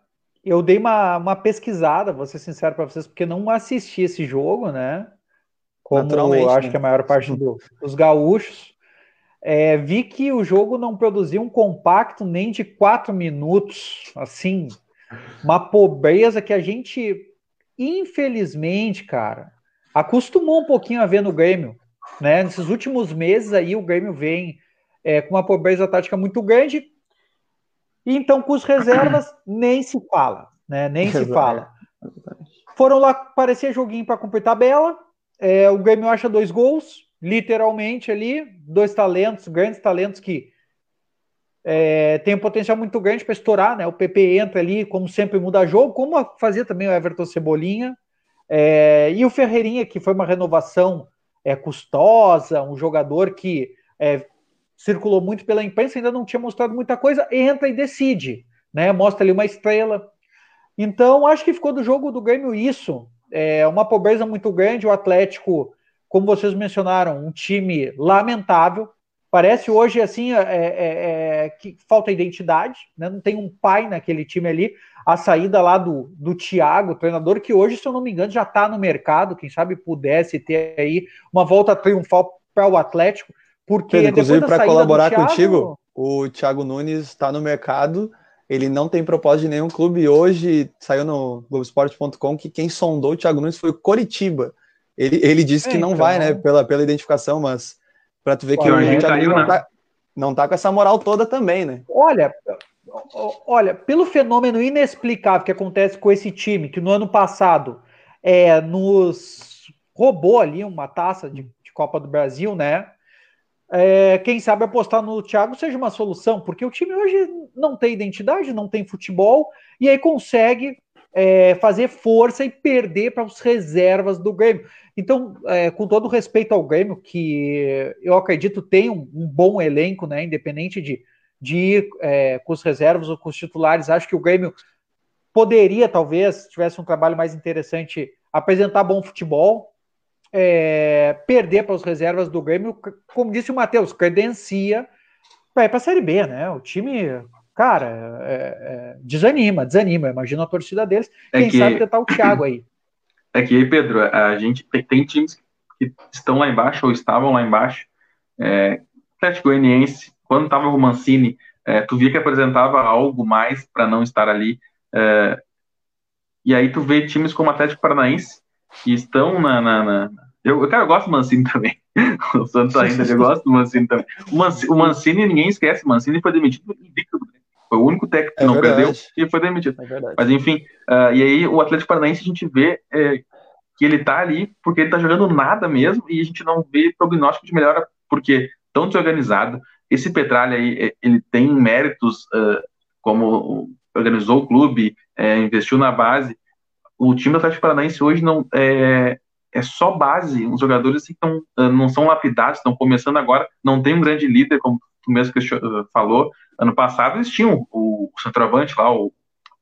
eu dei uma, uma pesquisada, vou ser sincero para vocês, porque não assisti esse jogo, né? Como eu acho né? que a maior parte do, dos gaúchos. É, vi que o jogo não produziu um compacto nem de quatro minutos, assim, uma pobreza que a gente, infelizmente, cara, acostumou um pouquinho a ver no Grêmio, né? Nesses últimos meses aí o Grêmio vem é, com uma pobreza tática muito grande, e então, com os reservas, (coughs) nem se fala, né? Nem se fala. Foram lá, parecia joguinho para cumprir tabela. É, o Grêmio acha dois gols, literalmente ali, dois talentos, grandes talentos que é, tem um potencial muito grande para estourar, né? O PP entra ali, como sempre, muda jogo, como fazia também o Everton Cebolinha. É, e o Ferreirinha, que foi uma renovação é, custosa, um jogador que é, circulou muito pela imprensa, ainda não tinha mostrado muita coisa, entra e decide, né? Mostra ali uma estrela. Então, acho que ficou do jogo do Grêmio isso. É uma pobreza muito grande, o Atlético, como vocês mencionaram, um time lamentável, Parece hoje assim é, é, é, que falta identidade, né? não tem um pai naquele time ali. A saída lá do, do Thiago, treinador que hoje, se eu não me engano, já está no mercado. Quem sabe pudesse ter aí uma volta triunfal para o Atlético, porque Pedro, inclusive para colaborar Thiago... contigo, o Thiago Nunes está no mercado. Ele não tem propósito de nenhum clube. Hoje saiu no Globoesporte.com que quem sondou o Thiago Nunes foi o Coritiba. Ele, ele disse que é, não então... vai, né, pela, pela identificação, mas Pra tu ver que o gente caiu, não, né? tá, não tá com essa moral toda também, né? Olha, olha, pelo fenômeno inexplicável que acontece com esse time, que no ano passado é, nos roubou ali uma taça de, de Copa do Brasil, né? É, quem sabe apostar no Thiago seja uma solução, porque o time hoje não tem identidade, não tem futebol, e aí consegue é, fazer força e perder para os reservas do Grêmio. Então, é, com todo respeito ao Grêmio, que eu acredito tem um, um bom elenco, né, independente de, de ir é, com os reservas ou com os titulares, acho que o Grêmio poderia, talvez, se tivesse um trabalho mais interessante, apresentar bom futebol, é, perder para os reservas do Grêmio, como disse o Matheus, credencia para ir para a Série B, né? O time cara, é, é, desanima, desanima. Imagina a torcida deles. É Quem que... sabe tentar o Thiago aí. (clears throat) É que, Pedro, a gente tem, tem, times que estão lá embaixo ou estavam lá embaixo. É, Atlético Goianiense, quando estava o Mancini, é, tu via que apresentava algo mais para não estar ali. É, e aí tu vê times como Atlético Paranaense, que estão na. na, na... Eu, cara, eu gosto do Mancini também. (laughs) o Santos ainda, eu gosto do Mancini também. O Mancini, o Mancini ninguém esquece, o Mancini foi demitido invicto foi o único técnico que é não verdade. perdeu e foi demitido. É Mas enfim, uh, e aí o Atlético Paranaense a gente vê é, que ele tá ali porque ele tá jogando nada mesmo e a gente não vê prognóstico de melhora porque tão desorganizado. Esse Petralha aí, é, ele tem méritos uh, como organizou o clube, é, investiu na base. O time do Atlético Paranaense hoje não é, é só base, os jogadores assim, tão, uh, não são lapidados, estão começando agora, não tem um grande líder, como tu mesmo falou, ano passado eles tinham o, centroavante lá, o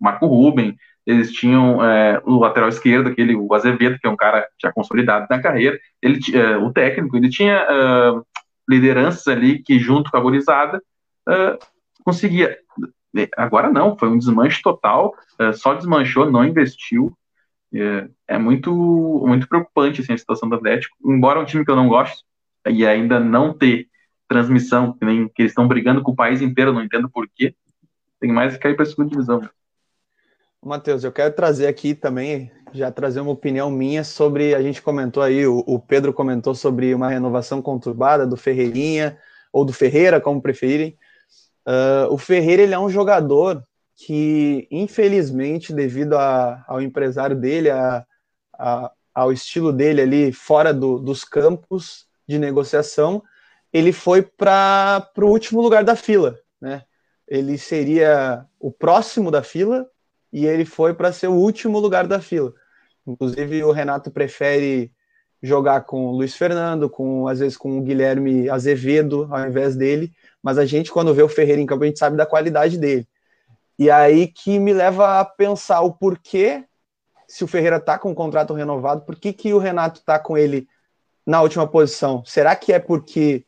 Marco Ruben, eles tinham é, o lateral esquerdo, aquele, o Azevedo, que é um cara já consolidado na carreira, ele, é, o técnico, ele tinha é, lideranças ali que, junto com a Borizada, é, conseguia. Agora não, foi um desmanche total, só desmanchou, não investiu. É, muito, muito preocupante assim, a situação do Atlético, embora um time que eu não gosto, e ainda não ter transmissão, que, nem, que eles estão brigando com o país inteiro, não entendo por quê. Tem mais que cair para a segunda divisão. Matheus, eu quero trazer aqui também, já trazer uma opinião minha sobre, a gente comentou aí, o, o Pedro comentou sobre uma renovação conturbada do Ferreirinha, ou do Ferreira, como preferirem. Uh, o Ferreira, ele é um jogador que, infelizmente, devido a, ao empresário dele, a, a, ao estilo dele ali fora do, dos campos de negociação, ele foi para o último lugar da fila, né? Ele seria o próximo da fila e ele foi para ser o último lugar da fila. Inclusive o Renato prefere jogar com o Luiz Fernando, com às vezes com o Guilherme Azevedo ao invés dele, mas a gente quando vê o Ferreira em campo a gente sabe da qualidade dele. E aí que me leva a pensar o porquê se o Ferreira tá com um contrato renovado, por que, que o Renato tá com ele na última posição? Será que é porque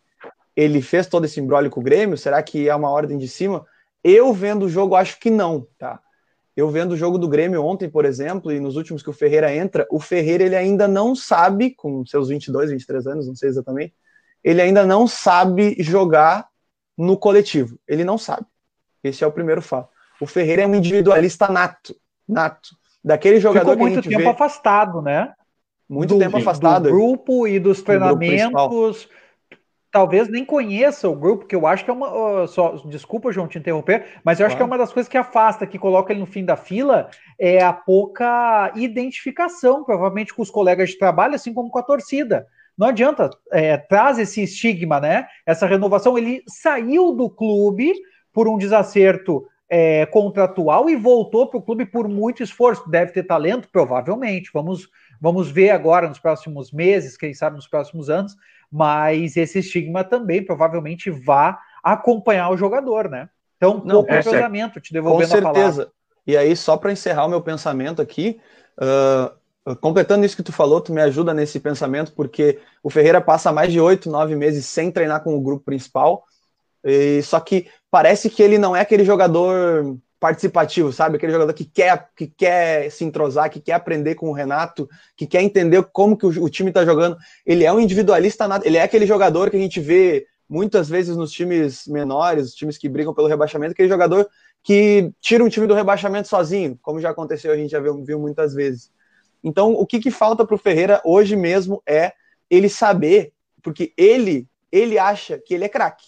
ele fez todo esse embrólio com o Grêmio? Será que é uma ordem de cima? Eu vendo o jogo, acho que não, tá? Eu vendo o jogo do Grêmio ontem, por exemplo, e nos últimos que o Ferreira entra, o Ferreira ele ainda não sabe, com seus 22, 23 anos, não sei exatamente, ele ainda não sabe jogar no coletivo. Ele não sabe. Esse é o primeiro fato. O Ferreira é um individualista nato, nato. Daquele jogador Ficou muito tempo vê... afastado, né? Muito do, tempo afastado. Do grupo e dos treinamentos talvez nem conheça o grupo, que eu acho que é uma. Só, desculpa, João, te interromper, mas eu acho claro. que é uma das coisas que afasta, que coloca ele no fim da fila, é a pouca identificação, provavelmente com os colegas de trabalho, assim como com a torcida. Não adianta, é, traz esse estigma, né? Essa renovação. Ele saiu do clube por um desacerto é, contratual e voltou para o clube por muito esforço. Deve ter talento? Provavelmente. Vamos, vamos ver agora nos próximos meses, quem sabe nos próximos anos, mas esse estigma também provavelmente vá acompanhar o jogador, né? Então, Não, pouco é, te devolvendo Com certeza. E aí, só para encerrar o meu pensamento aqui, uh, completando isso que tu falou, tu me ajuda nesse pensamento, porque o Ferreira passa mais de oito, nove meses sem treinar com o grupo principal, e, só que parece que ele não é aquele jogador participativo, sabe? Aquele jogador que quer, que quer se entrosar, que quer aprender com o Renato, que quer entender como que o, o time está jogando. Ele é um individualista, ele é aquele jogador que a gente vê muitas vezes nos times menores, times que brigam pelo rebaixamento, aquele jogador que tira um time do rebaixamento sozinho, como já aconteceu, a gente já viu, viu muitas vezes. Então, o que, que falta para o Ferreira hoje mesmo é ele saber, porque ele ele acha que ele é craque.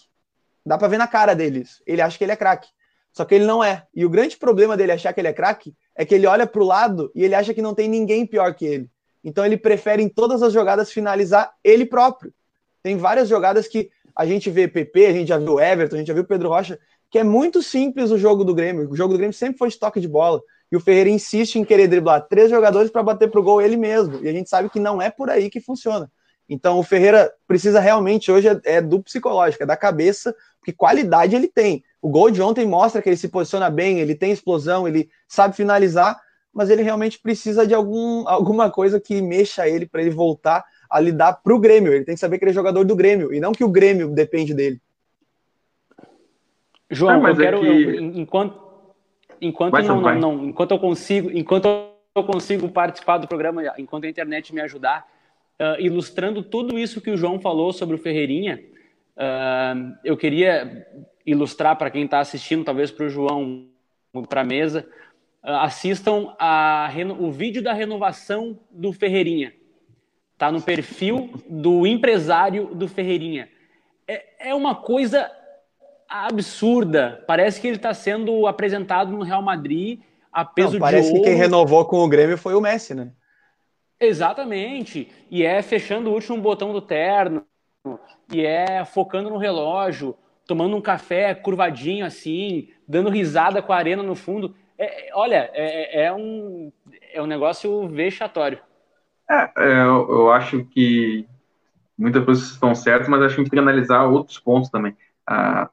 Dá para ver na cara dele isso. Ele acha que ele é craque. Só que ele não é. E o grande problema dele achar que ele é craque é que ele olha para o lado e ele acha que não tem ninguém pior que ele. Então ele prefere em todas as jogadas finalizar ele próprio. Tem várias jogadas que a gente vê PP, a gente já viu Everton, a gente já viu Pedro Rocha, que é muito simples o jogo do Grêmio. O jogo do Grêmio sempre foi de toque de bola. E o Ferreira insiste em querer driblar três jogadores para bater pro gol ele mesmo. E a gente sabe que não é por aí que funciona. Então o Ferreira precisa realmente hoje é, é do psicológico, é da cabeça, porque qualidade ele tem. O gol de ontem mostra que ele se posiciona bem, ele tem explosão, ele sabe finalizar, mas ele realmente precisa de algum, (laughs) alguma coisa que mexa ele para ele voltar a lidar para o Grêmio. Ele tem que saber que ele é jogador do Grêmio e não que o Grêmio depende dele. João, eu é quero, que... eu, enquanto, enquanto, vai, não, não, não, enquanto eu consigo, enquanto eu consigo participar do programa, enquanto a internet me ajudar, uh, ilustrando tudo isso que o João falou sobre o Ferreirinha, uh, eu queria ilustrar para quem está assistindo, talvez para o João, para a mesa, uh, assistam a, o vídeo da renovação do Ferreirinha. Está no perfil do empresário do Ferreirinha. É, é uma coisa absurda. Parece que ele está sendo apresentado no Real Madrid a peso Não, parece de ouro. que quem renovou com o Grêmio foi o Messi, né? Exatamente. E é fechando o último botão do terno, e é focando no relógio, tomando um café curvadinho assim, dando risada com a arena no fundo. É, olha, é, é, um, é um negócio vexatório. É, é, eu, eu, acho que muitas coisas estão certas, mas acho que a gente tem que analisar outros pontos também. A,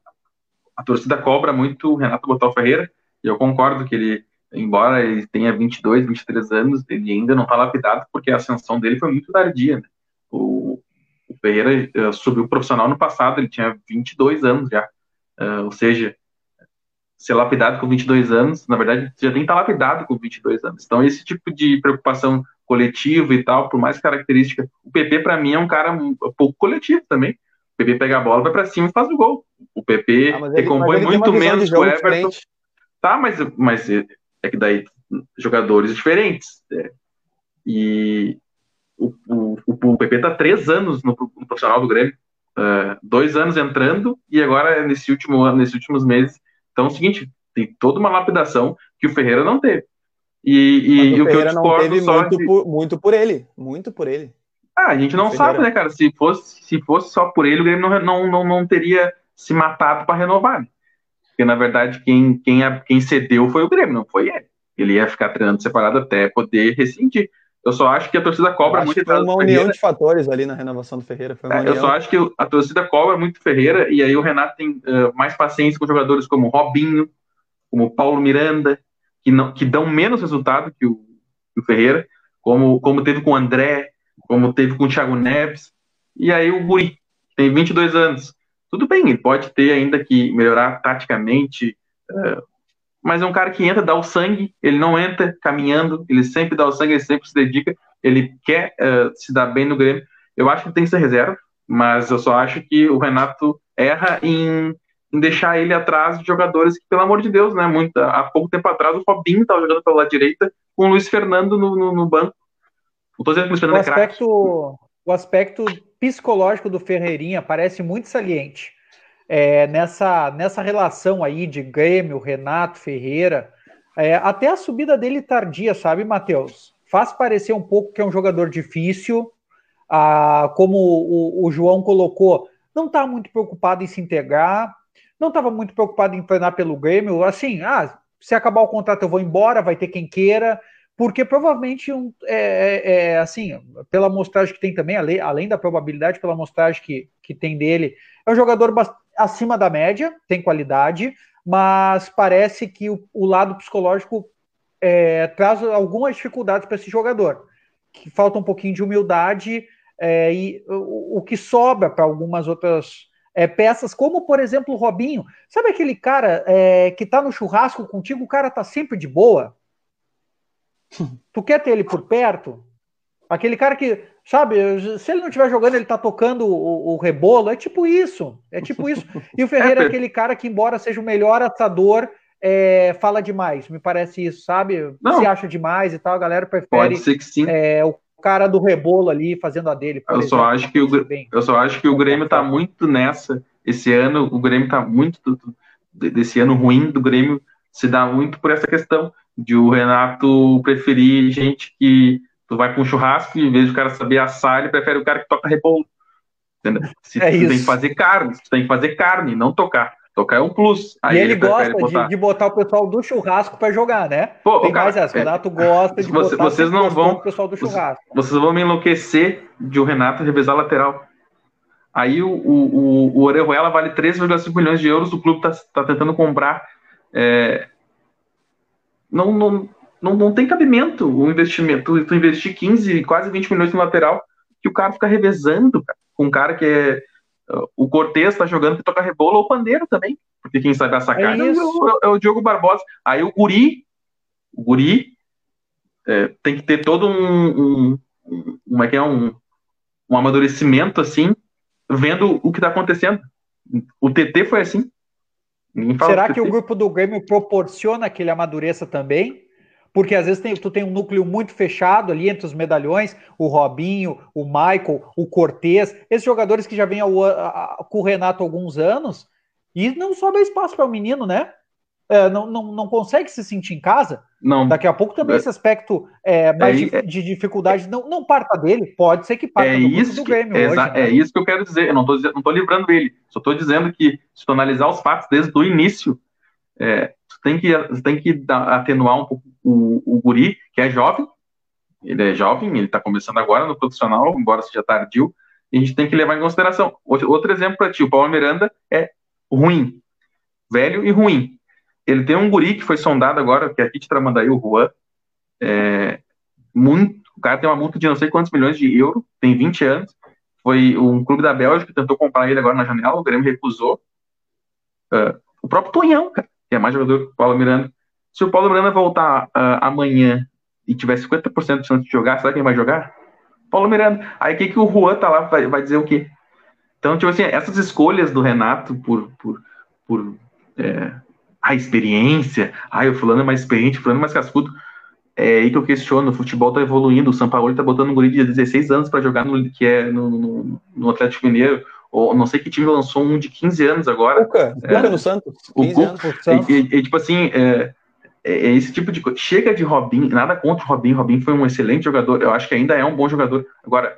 a torcida cobra muito o Renato Botal Ferreira, e eu concordo que ele, embora ele tenha 22, 23 anos, ele ainda não está lapidado, porque a ascensão dele foi muito tardia. Né? O, o, Ferreira uh, subiu profissional no passado, ele tinha 22 anos já, uh, ou seja, ser lapidado com 22 anos, na verdade, já tem que estar tá lapidado com 22 anos. Então, esse tipo de preocupação coletivo e tal, por mais característica. O PP, para mim, é um cara um pouco coletivo também. O PP pega a bola, vai para cima e faz o gol. O PP ah, recompõe muito menos que o Everton. Diferente. Tá, mas, mas é que daí jogadores diferentes. É. E o, o, o, PP tá três anos no, no profissional do Grêmio. Uh, dois anos entrando e agora nesse último ano, nesses últimos meses. Então é o seguinte, tem toda uma lapidação que o Ferreira não teve. E, e o, o que eu discordo não só muito, de... por, muito por ele, muito por ele. Ah, a gente não sabe, né, cara? Se fosse, se fosse só por ele, o Grêmio não, não, não, não teria se matado para renovar. Né? Porque, na verdade, quem, quem, quem cedeu foi o Grêmio, não foi ele. Ele ia ficar treinando separado até poder rescindir. Eu só acho que a torcida cobra muito. Foi uma união de fatores ali na renovação do Ferreira. É, eu só acho que a torcida cobra muito Ferreira, e aí o Renato tem uh, mais paciência com jogadores como Robinho, como Paulo Miranda, que, não, que dão menos resultado que o, que o Ferreira, como, como teve com o André, como teve com o Thiago Neves, e aí o Guri, tem 22 anos. Tudo bem, ele pode ter ainda que melhorar taticamente, uh, mas é um cara que entra, dá o sangue, ele não entra caminhando, ele sempre dá o sangue, ele sempre se dedica, ele quer uh, se dar bem no Grêmio. Eu acho que tem que ser reserva, mas eu só acho que o Renato erra em em deixar ele atrás de jogadores que, pelo amor de Deus, né? Muito, há pouco tempo atrás o Fabinho estava jogando pela direita com o Luiz Fernando no, no, no banco. Não tô dizendo que o Luiz Fernando o é O aspecto psicológico do Ferreirinha parece muito saliente. É, nessa, nessa relação aí de Grêmio, Renato, Ferreira, é, até a subida dele tardia, sabe, Matheus? Faz parecer um pouco que é um jogador difícil, ah, como o, o João colocou, não está muito preocupado em se integrar, não estava muito preocupado em treinar pelo Grêmio, assim, ah, se acabar o contrato eu vou embora, vai ter quem queira, porque provavelmente, um, é, é, é, assim, pela amostragem que tem também, além, além da probabilidade, pela amostragem que, que tem dele, é um jogador acima da média, tem qualidade, mas parece que o, o lado psicológico é, traz algumas dificuldades para esse jogador, que falta um pouquinho de humildade é, e o, o, que sobra para algumas outras é, peças, como por exemplo o Robinho. Sabe aquele cara é, que está no churrasco contigo, o cara tá sempre de boa? (laughs) tu quer ter ele por perto? Aquele cara que, sabe, se ele não estiver jogando, ele tá tocando o, o, rebolo. É tipo isso. É tipo isso. E o (laughs) Ferreira é, aquele cara que, embora seja o melhor atador, é, fala demais. Me parece isso, sabe? Não. Se acha demais e tal, a galera prefere Pode ser que sim. É, o cara do rebolo ali fazendo a dele. Eu exemplo, só, acho que o, eu só acho que o Grêmio tá muito nessa. Esse ano, o Grêmio tá muito. Desse ano ruim do Grêmio se dá muito por essa questão de o Renato preferir gente que tu vai com um churrasco e em vez de o cara saber assar, ele prefere o cara que toca rebolo. Entendeu? Se é tu isso. tem que fazer carne, tu tem que fazer carne, não tocar. Tocar é um plus. Aí e ele, ele gosta botar... de, de, botar o pessoal do churrasco para jogar, né? Pô, Tem cara, mais essa. O é, Renato gosta de você, botar vocês não vão, o pessoal do churrasco. Vocês, vão me enlouquecer de o Renato revezar lateral. Aí o, o, o, o Orejuela vale 3,5 milhões de euros, o clube está tá tentando comprar. É... Não, não, não, não tem cabimento o investimento. Tu, investir 15, quase 20 milhões no lateral, que o cara fica revezando cara, com um cara que é o Cortez tá jogando que toca rebola ou pandeiro também, porque quem sabe a sacada é, é, o, é o Diogo Barbosa. Aí o Guri, o Guri é, tem que ter todo um, um, um, como é que é, um, um amadurecimento assim, vendo o que tá acontecendo. O TT foi assim. Será que o grupo do Grêmio proporciona que ele amadureça também? Porque às vezes tem, tu tem um núcleo muito fechado ali entre os medalhões, o Robinho, o Michael, o Cortez, esses jogadores que já vêm ao, a, a, com o Renato há alguns anos, e não sobra espaço para o menino, né? É, não, não, não consegue se sentir em casa. Não. Daqui a pouco também é, esse aspecto é, mais é, de, de, dificuldade não, não parta dele, pode ser que parta é isso do Grêmio que, hoje, né? É isso que eu quero dizer, eu não estou não tô livrando ele, só estou dizendo que se tu analisar os fatos desde o início, é, tu tem que, tu tem que atenuar um pouco o, o Guri, que é jovem, ele é jovem, ele está começando agora no profissional, embora seja tardio, e a gente tem que levar em consideração. Outro, exemplo para ti, o Paulo Miranda é ruim, velho e ruim. Ele tem um guri que foi sondado agora, que é aqui de Tramandaí, o Juan, é, muito, o cara tem uma multa de não sei quantos milhões de euros, tem 20 anos, foi um clube da Bélgica que tentou comprar ele agora na janela, o Grêmio recusou. Uh, o próprio Tonhão, cara, que é mais jogador que o Paulo Miranda, se o Paulo Miranda voltar uh, amanhã e tiver 50% de chance de jogar, será quem vai jogar? Paulo Miranda. Aí o que, que o Juan tá lá, vai, vai dizer o quê? Então, tipo assim, essas escolhas do Renato por, por, por é, a experiência, ai, o fulano é mais experiente, o fulano é mais cascudo, é aí que eu questiono, o futebol tá evoluindo, o São Paulo tá botando um guri de 16 anos para jogar no que é no, no, no, Atlético Mineiro, ou não sei que time lançou um de 15 anos agora. Cuca, é, Cuca no Santos. O Cuca, e, e, e, tipo assim, é, é, é esse tipo de coisa. Chega de Robin, nada contra o Robin. Robin foi um excelente jogador. Eu acho que ainda é um bom jogador. Agora,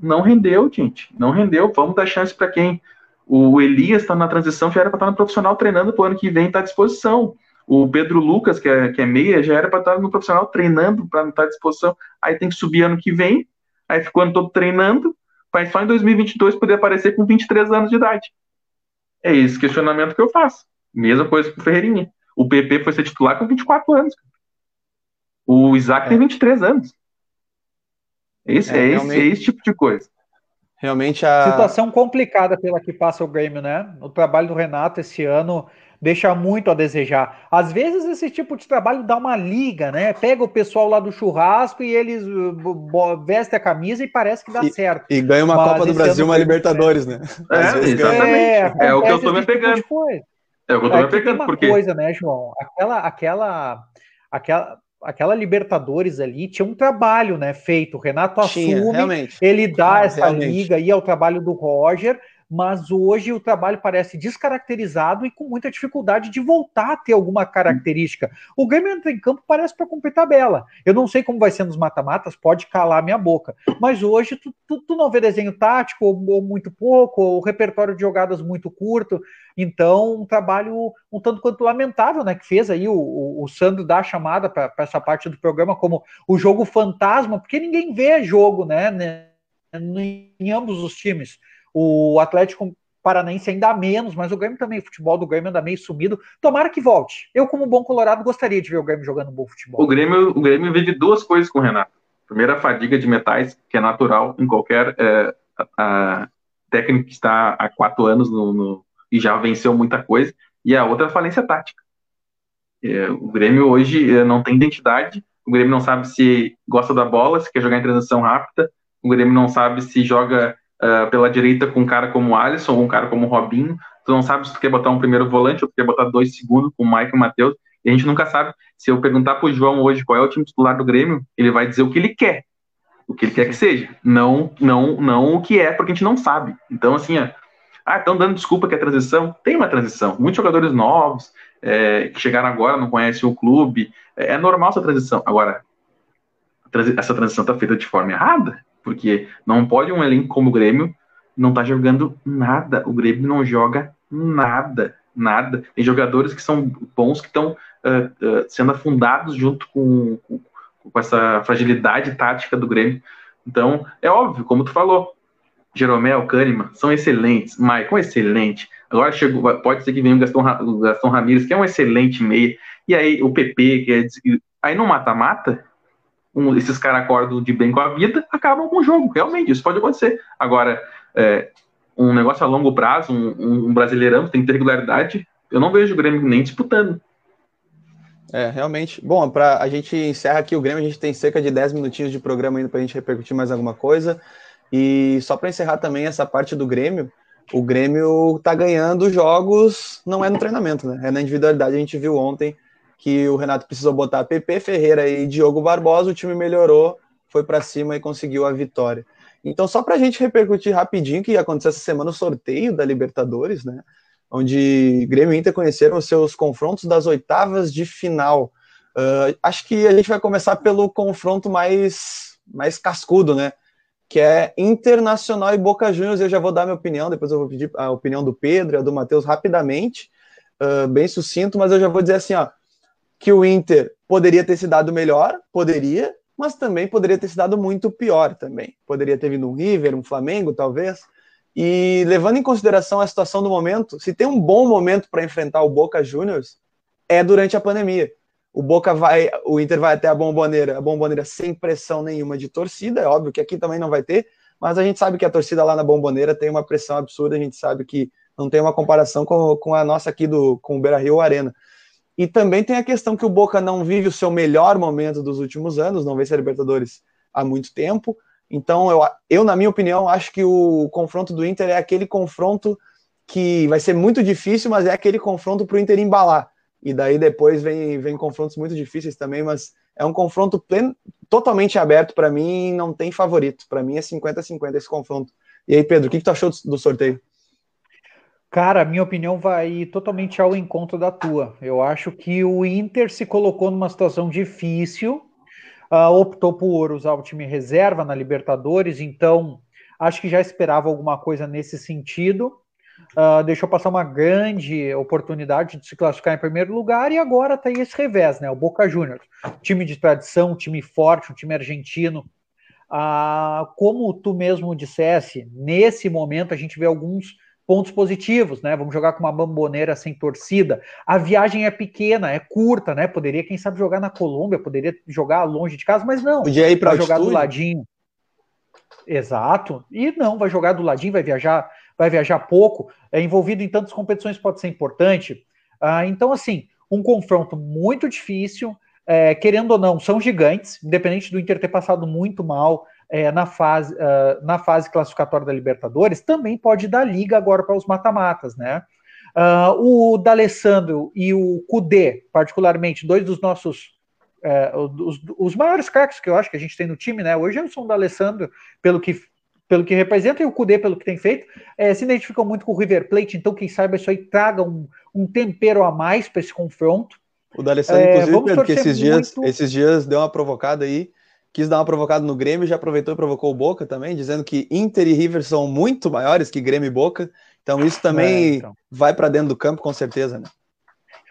não rendeu, gente. Não rendeu. Vamos dar chance para quem? O Elias está na transição, já era para estar no profissional treinando para o ano que vem, está à disposição. O Pedro Lucas, que é, que é meia, já era para estar no profissional treinando para estar à disposição. Aí tem que subir ano que vem. Aí ficou ano todo treinando. Vai só em 2022 poder aparecer com 23 anos de idade. É esse questionamento que eu faço. Mesma coisa com o Ferreirinha. O PP foi ser titular com 24 anos. O Isaac é. tem 23 anos. Esse, é, é, esse, é esse tipo de coisa. Realmente a. Situação complicada pela que passa o Grêmio, né? O trabalho do Renato esse ano deixa muito a desejar. Às vezes esse tipo de trabalho dá uma liga, né? Pega o pessoal lá do churrasco e eles uh, vestem a camisa e parece que dá e, certo. E ganha uma Mas Copa do Brasil, uma Libertadores, né? É, exatamente. É, é, o que eu tô me pegando. Tipo é, eu tô é, pegando, uma porque... coisa, né, João? Aquela, aquela, aquela, aquela Libertadores ali tinha um trabalho, né, feito. O Renato tinha, assume, realmente. ele dá ah, essa realmente. liga aí ao trabalho do Roger, mas hoje o trabalho parece descaracterizado e com muita dificuldade de voltar a ter alguma característica. O Grêmio entra em campo parece para cumprir tabela. Eu não sei como vai ser nos mata-matas, pode calar minha boca, mas hoje tu, tu, tu não vê desenho tático ou, ou, muito pouco, ou repertório de jogadas muito curto, então um trabalho um tanto quanto lamentável, né, que fez aí o, o, o Sandro dar a chamada para essa parte do programa como o jogo fantasma, porque ninguém vê jogo, né, né em ambos os times. O Atlético Paranaense ainda menos, mas o Grêmio também, o futebol do Grêmio anda meio sumido. Tomara que volte. Eu, como bom colorado, gostaria de ver o Grêmio jogando um bom futebol. O Grêmio, o Grêmio vive duas coisas com o Renato. Primeiro, a fadiga de metais, que é natural em qualquer é, a, a técnico que está há quatro anos no, no, e já venceu muita coisa. E a outra, a falência tática. É, o Grêmio hoje é, não tem identidade. O Grêmio não sabe se gosta da bola, se quer jogar em transição rápida. O Grêmio não sabe se joga uh, pela direita com um cara como Alisson ou um cara como Robinho. Tu não sabe se tu quer botar um primeiro volante ou tu quer botar dois segundos com o Mike e o Matheus. E a gente nunca sabe. Se eu perguntar pro João hoje qual é o time titular do Grêmio, ele vai dizer o que ele quer. O que ele quer que seja. Não, não, não o que é, porque a gente não sabe. Então, assim, ó, ah, estão dando desculpa que é transição. Tem uma transição. Muitos jogadores novos é, que chegaram agora, não conhecem o clube. É, é normal essa transição. Agora, essa transição está feita de forma errada. Porque não pode um elenco como o Grêmio não tá jogando nada. O Grêmio não joga nada, nada. Tem jogadores que são bons que estão uh, uh, sendo afundados junto com, com, com, essa fragilidade tática do Grêmio. Então, é óbvio, como tu falou, Jeromel, Kahneman são excelentes, Maicon excelente. Agora chegou, pode ser que venha o Gastão, Gastão Ramírez, que é um excelente meia. E aí o PP, que é. Aí no mata-mata, um, esses caras acordam de bem com a vida, acabam com o jogo. Realmente, isso pode acontecer. Agora, é, um negócio a longo prazo, um, um brasileirão tem que ter regularidade, eu não vejo o Grêmio nem disputando. É, realmente. Bom, para a gente encerra aqui o Grêmio, a gente tem cerca de 10 minutinhos de programa ainda para a gente repercutir mais alguma coisa. E só para encerrar também essa parte do Grêmio, o Grêmio está ganhando jogos, não é no treinamento, né? É na individualidade. A gente viu ontem que o Renato precisou botar PP Ferreira e Diogo Barbosa, o time melhorou, foi para cima e conseguiu a vitória. Então, só para a gente repercutir rapidinho que aconteceu essa semana o sorteio da Libertadores, né? Onde Grêmio e Inter conheceram os seus confrontos das oitavas de final. Uh, acho que a gente vai começar pelo confronto mais, mais cascudo, né? Que é Internacional e Boca Juniors. Eu já vou dar minha opinião, depois eu vou pedir a opinião do Pedro e a do Matheus rapidamente, uh, bem sucinto, mas eu já vou dizer assim, ó que o Inter poderia ter se dado melhor, poderia, mas também poderia ter se dado muito pior também. Poderia ter vindo um River, um Flamengo, talvez. E levando em consideração a situação do momento, se tem um bom momento para enfrentar o Boca Juniors, é durante a pandemia. O Boca vai, o Inter vai até a Bomboneira, a Bomboneira sem pressão nenhuma de torcida, é óbvio que aqui também não vai ter, mas a gente sabe que a torcida lá na Bomboneira tem uma pressão absurda, a gente sabe que não tem uma comparação com, com a nossa aqui do com o Beira-Rio Arena. E também tem a questão que o Boca não vive o seu melhor momento dos últimos anos, não vence a Libertadores há muito tempo. Então, eu, eu, na minha opinião, acho que o confronto do Inter é aquele confronto que vai ser muito difícil, mas é aquele confronto para o Inter embalar. E daí depois vem, vem confrontos muito difíceis também, mas é um confronto pleno, totalmente aberto para mim, não tem favorito. Para mim é 50-50 esse confronto. E aí, Pedro, o que, que tu achou do sorteio? Cara, minha opinião vai totalmente ao encontro da tua. Eu acho que o Inter se colocou numa situação difícil, uh, optou por usar o time reserva na Libertadores, então acho que já esperava alguma coisa nesse sentido. Uh, deixou passar uma grande oportunidade de se classificar em primeiro lugar e agora tá aí esse revés, né? O Boca Juniors, time de tradição, time forte, um time argentino. Uh, como tu mesmo dissesse, nesse momento a gente vê alguns pontos positivos, né? Vamos jogar com uma bamboneira sem torcida. A viagem é pequena, é curta, né? Poderia, quem sabe, jogar na Colômbia, poderia jogar longe de casa, mas não. Podia ir para jogar do ladinho. Exato. E não, vai jogar do ladinho, vai viajar, vai viajar pouco. É envolvido em tantas competições pode ser importante. Ah, então, assim, um confronto muito difícil. É, querendo ou não, são gigantes, independente do Inter ter passado muito mal, é, na, fase, uh, na fase classificatória da Libertadores, também pode dar liga agora para os mata-matas, né? Uh, o D'Alessandro e o Kudê, particularmente, dois dos nossos é, os, os, maiores craques que eu acho que a gente tem no time, né? Hoje sou o D'Alessandro, pelo que pelo que representa, e o Cudê pelo que tem feito, é, se identificam muito com o River Plate, então quem sabe isso aí traga um, um tempero a mais para esse confronto. O D'Alessandro, é, inclusive, Pedro, que esses dias, esses dias deu uma provocada aí, quis dar uma provocada no Grêmio, já aproveitou e provocou o Boca também, dizendo que Inter e River são muito maiores que Grêmio e Boca, então isso também é, então. vai para dentro do campo com certeza, né?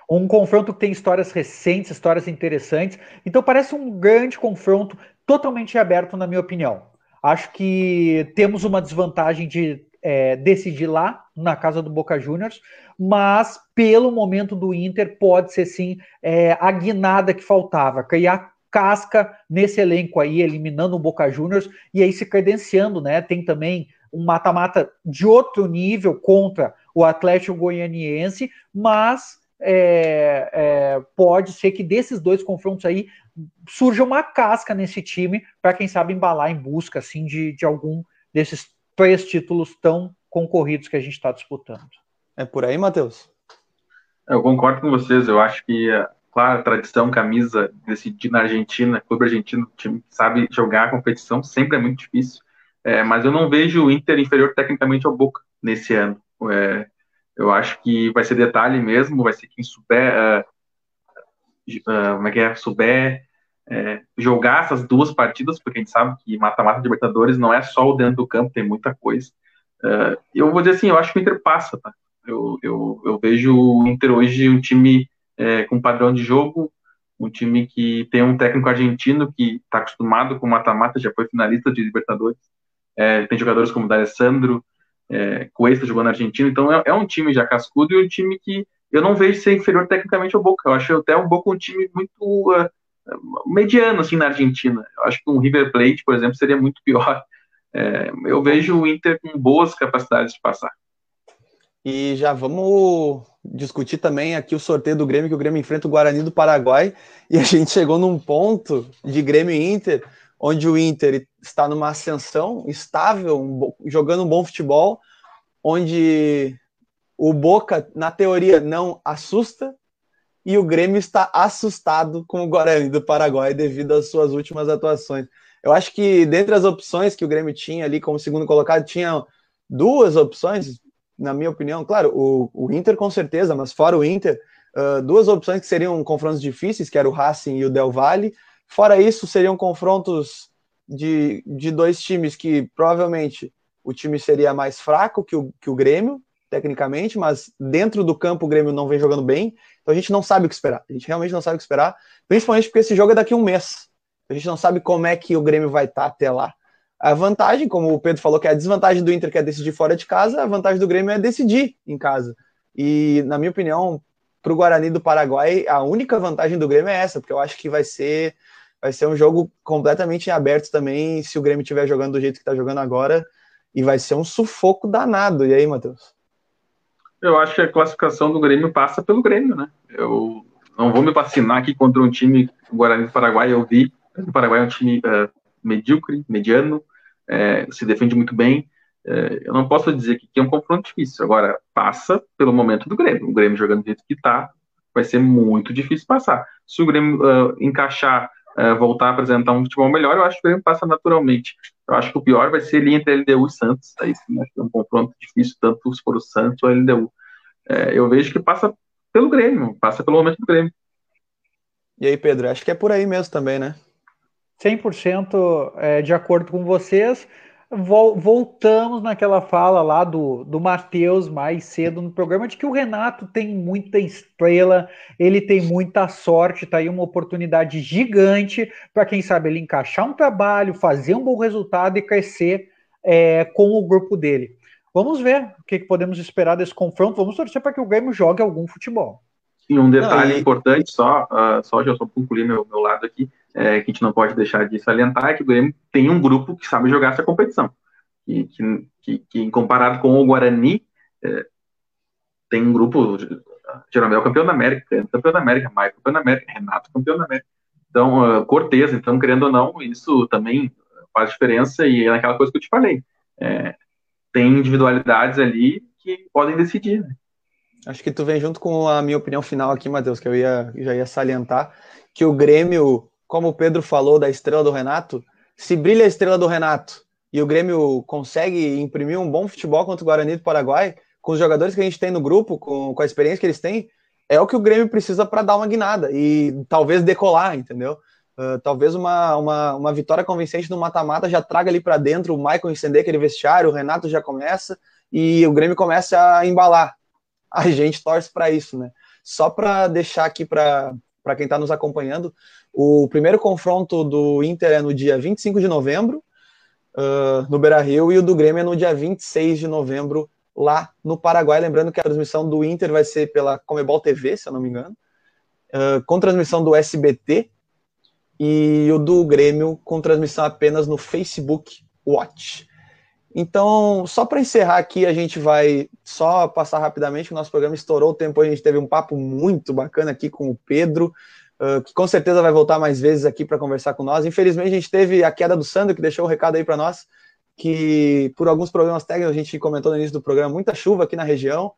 Um confronto que tem histórias recentes, histórias interessantes. Então parece um grande confronto, totalmente aberto, na minha opinião. Acho que temos uma desvantagem de é, decidir lá, na casa do Boca Juniors, mas pelo momento do Inter, pode ser sim é, a guinada que faltava, criar casca nesse elenco aí, eliminando o Boca Juniors e aí se credenciando, né? Tem também um mata-mata de outro nível contra o Atlético Goianiense, mas é, é, pode ser que desses dois confrontos aí surja uma casca nesse time para quem sabe embalar em busca assim de, de algum desses três títulos tão concorridos que a gente está disputando. É por aí, Matheus? Eu concordo com vocês. Eu acho que, claro, tradição, camisa decidir na Argentina, clube argentino, time que sabe jogar a competição, sempre é muito difícil. É, mas eu não vejo o Inter inferior tecnicamente ao Boca nesse ano. É, eu acho que vai ser detalhe mesmo, vai ser quem souber, uh, uh, como é que é, souber uh, jogar essas duas partidas, porque a gente sabe que mata-mata de Libertadores não é só o dentro do campo, tem muita coisa. eu vou dizer assim, eu acho que o Inter passa, tá? Eu, eu, eu vejo o Inter hoje um time com padrão de jogo, um time que tem um técnico argentino que está acostumado com mata-mata, já foi finalista de Libertadores, tem jogadores como o D'Alessandro, é, Cuesta jogou na Argentina, então é, é, um time já cascudo e um time que eu não vejo ser inferior tecnicamente ao Boca. Eu acho até um Boca um time muito uh, mediano assim na Argentina. Eu acho que um River Plate, por exemplo, seria muito pior. (laughs) É, eu vejo o Inter com boas capacidades de passar. E já vamos discutir também aqui o sorteio do Grêmio, que o Grêmio enfrenta o Guarani do Paraguai, e a gente chegou num ponto de Grêmio e Inter onde o Inter está numa ascensão estável, um, jogando um bom futebol, onde o Boca, na teoria, não assusta, e o Grêmio está assustado com o Guarani do Paraguai devido às suas últimas atuações. Eu acho que dentre as opções que o Grêmio tinha ali como segundo colocado, tinha duas opções, na minha opinião, claro, o, o Inter com certeza, mas fora o Inter, uh, duas opções que seriam confrontos difíceis, que era o Racing e o Del Valle, Fora isso, seriam confrontos de, de dois times que provavelmente o time seria mais fraco que o, que o Grêmio, tecnicamente, mas dentro do campo o Grêmio não vem jogando bem, então a gente não sabe o que esperar. A gente realmente não sabe o que esperar, principalmente porque esse jogo é daqui a um mês. A gente não sabe como é que o Grêmio vai estar até lá. A vantagem, como o Pedro falou, que é a desvantagem do Inter que é decidir fora de casa, a vantagem do Grêmio é decidir em casa. E, na minha opinião, para o Guarani do Paraguai, a única vantagem do Grêmio é essa, porque eu acho que vai ser vai ser um jogo completamente aberto também, se o Grêmio estiver jogando do jeito que está jogando agora, e vai ser um sufoco danado. E aí, Matheus? Eu acho que a classificação do Grêmio passa pelo Grêmio, né? Eu não vou me vacinar aqui contra um time, o Guarani do Paraguai, eu vi. O Paraguai é um time uh, medíocre, mediano, é, se defende muito bem. É, eu não posso dizer que é um confronto difícil. Agora, passa pelo momento do Grêmio. O Grêmio jogando do jeito que está, vai ser muito difícil passar. Se o Grêmio uh, encaixar é, voltar a apresentar um futebol melhor, eu acho que o Grêmio passa naturalmente. Eu acho que o pior vai ser ali entre LDU e Santos. Aí sim, acho que é um confronto difícil, tanto se for o Santos ou a LDU. É, eu vejo que passa pelo Grêmio, passa pelo momento do Grêmio. E aí, Pedro, acho que é por aí mesmo também, né? 100% é, de acordo com vocês voltamos naquela fala lá do, do Matheus mais cedo no programa de que o Renato tem muita estrela, ele tem muita sorte, tá aí uma oportunidade gigante para quem sabe ele encaixar um trabalho, fazer um bom resultado e crescer é, com o grupo dele. Vamos ver o que, que podemos esperar desse confronto. Vamos torcer para que o Grêmio jogue algum futebol. E um detalhe importante, só, uh, só já só concluir meu, meu lado aqui é, que a gente não pode deixar de salientar é que o Grêmio tem um grupo que sabe jogar essa competição. E que, que, que comparado com o Guarani, é, tem um grupo, Jeromel campeão da América, campeão da América, Maicon campeão da América, Renato campeão da América. Então, uh, Cortez, então, querendo ou não, isso também faz diferença e é aquela coisa que eu te falei. É, tem individualidades ali que podem decidir. Né? Acho que tu vem junto com a minha opinião final aqui, Matheus, que eu ia, já ia salientar, que o Grêmio como o Pedro falou da estrela do Renato, se brilha a estrela do Renato e o Grêmio consegue imprimir um bom futebol contra o Guarani do Paraguai, com os jogadores que a gente tem no grupo, com, com a experiência que eles têm, é o que o Grêmio precisa para dar uma guinada e talvez decolar, entendeu? Uh, talvez uma, uma, uma vitória convincente no mata-mata já traga ali para dentro o Michael encender aquele vestiário, o Renato já começa e o Grêmio começa a embalar. A gente torce para isso, né? Só para deixar aqui para quem está nos acompanhando, o primeiro confronto do Inter é no dia 25 de novembro, uh, no Beira Rio, e o do Grêmio é no dia 26 de novembro, lá no Paraguai. Lembrando que a transmissão do Inter vai ser pela Comebol TV, se eu não me engano, uh, com transmissão do SBT, e o do Grêmio com transmissão apenas no Facebook Watch. Então, só para encerrar aqui, a gente vai só passar rapidamente, o nosso programa estourou o tempo, a gente teve um papo muito bacana aqui com o Pedro, uh, que com certeza vai voltar mais vezes aqui para conversar com nós. Infelizmente, a gente teve a queda do Sandro, que deixou o um recado aí para nós, que por alguns problemas técnicos, a gente comentou no início do programa, muita chuva aqui na região,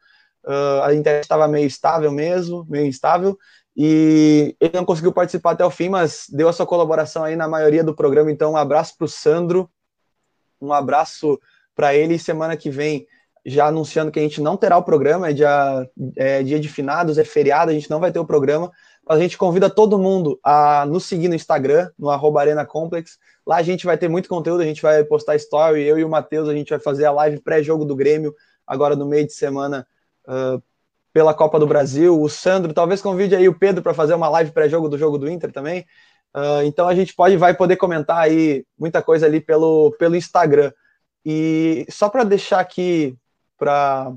uh, a internet estava meio estável mesmo, meio instável, e ele não conseguiu participar até o fim, mas deu a sua colaboração aí na maioria do programa, então um abraço para o Sandro, um abraço para ele. Semana que vem, já anunciando que a gente não terá o programa, é dia, é dia de finados, é feriado, a gente não vai ter o programa. A gente convida todo mundo a nos seguir no Instagram, no arroba Arena Complex. Lá a gente vai ter muito conteúdo, a gente vai postar story, eu e o Matheus, a gente vai fazer a live pré-jogo do Grêmio, agora no meio de semana, uh, pela Copa do Brasil. O Sandro talvez convide aí o Pedro para fazer uma live pré-jogo do jogo do Inter também. Uh, então a gente pode vai poder comentar aí muita coisa ali pelo, pelo Instagram. E só para deixar aqui para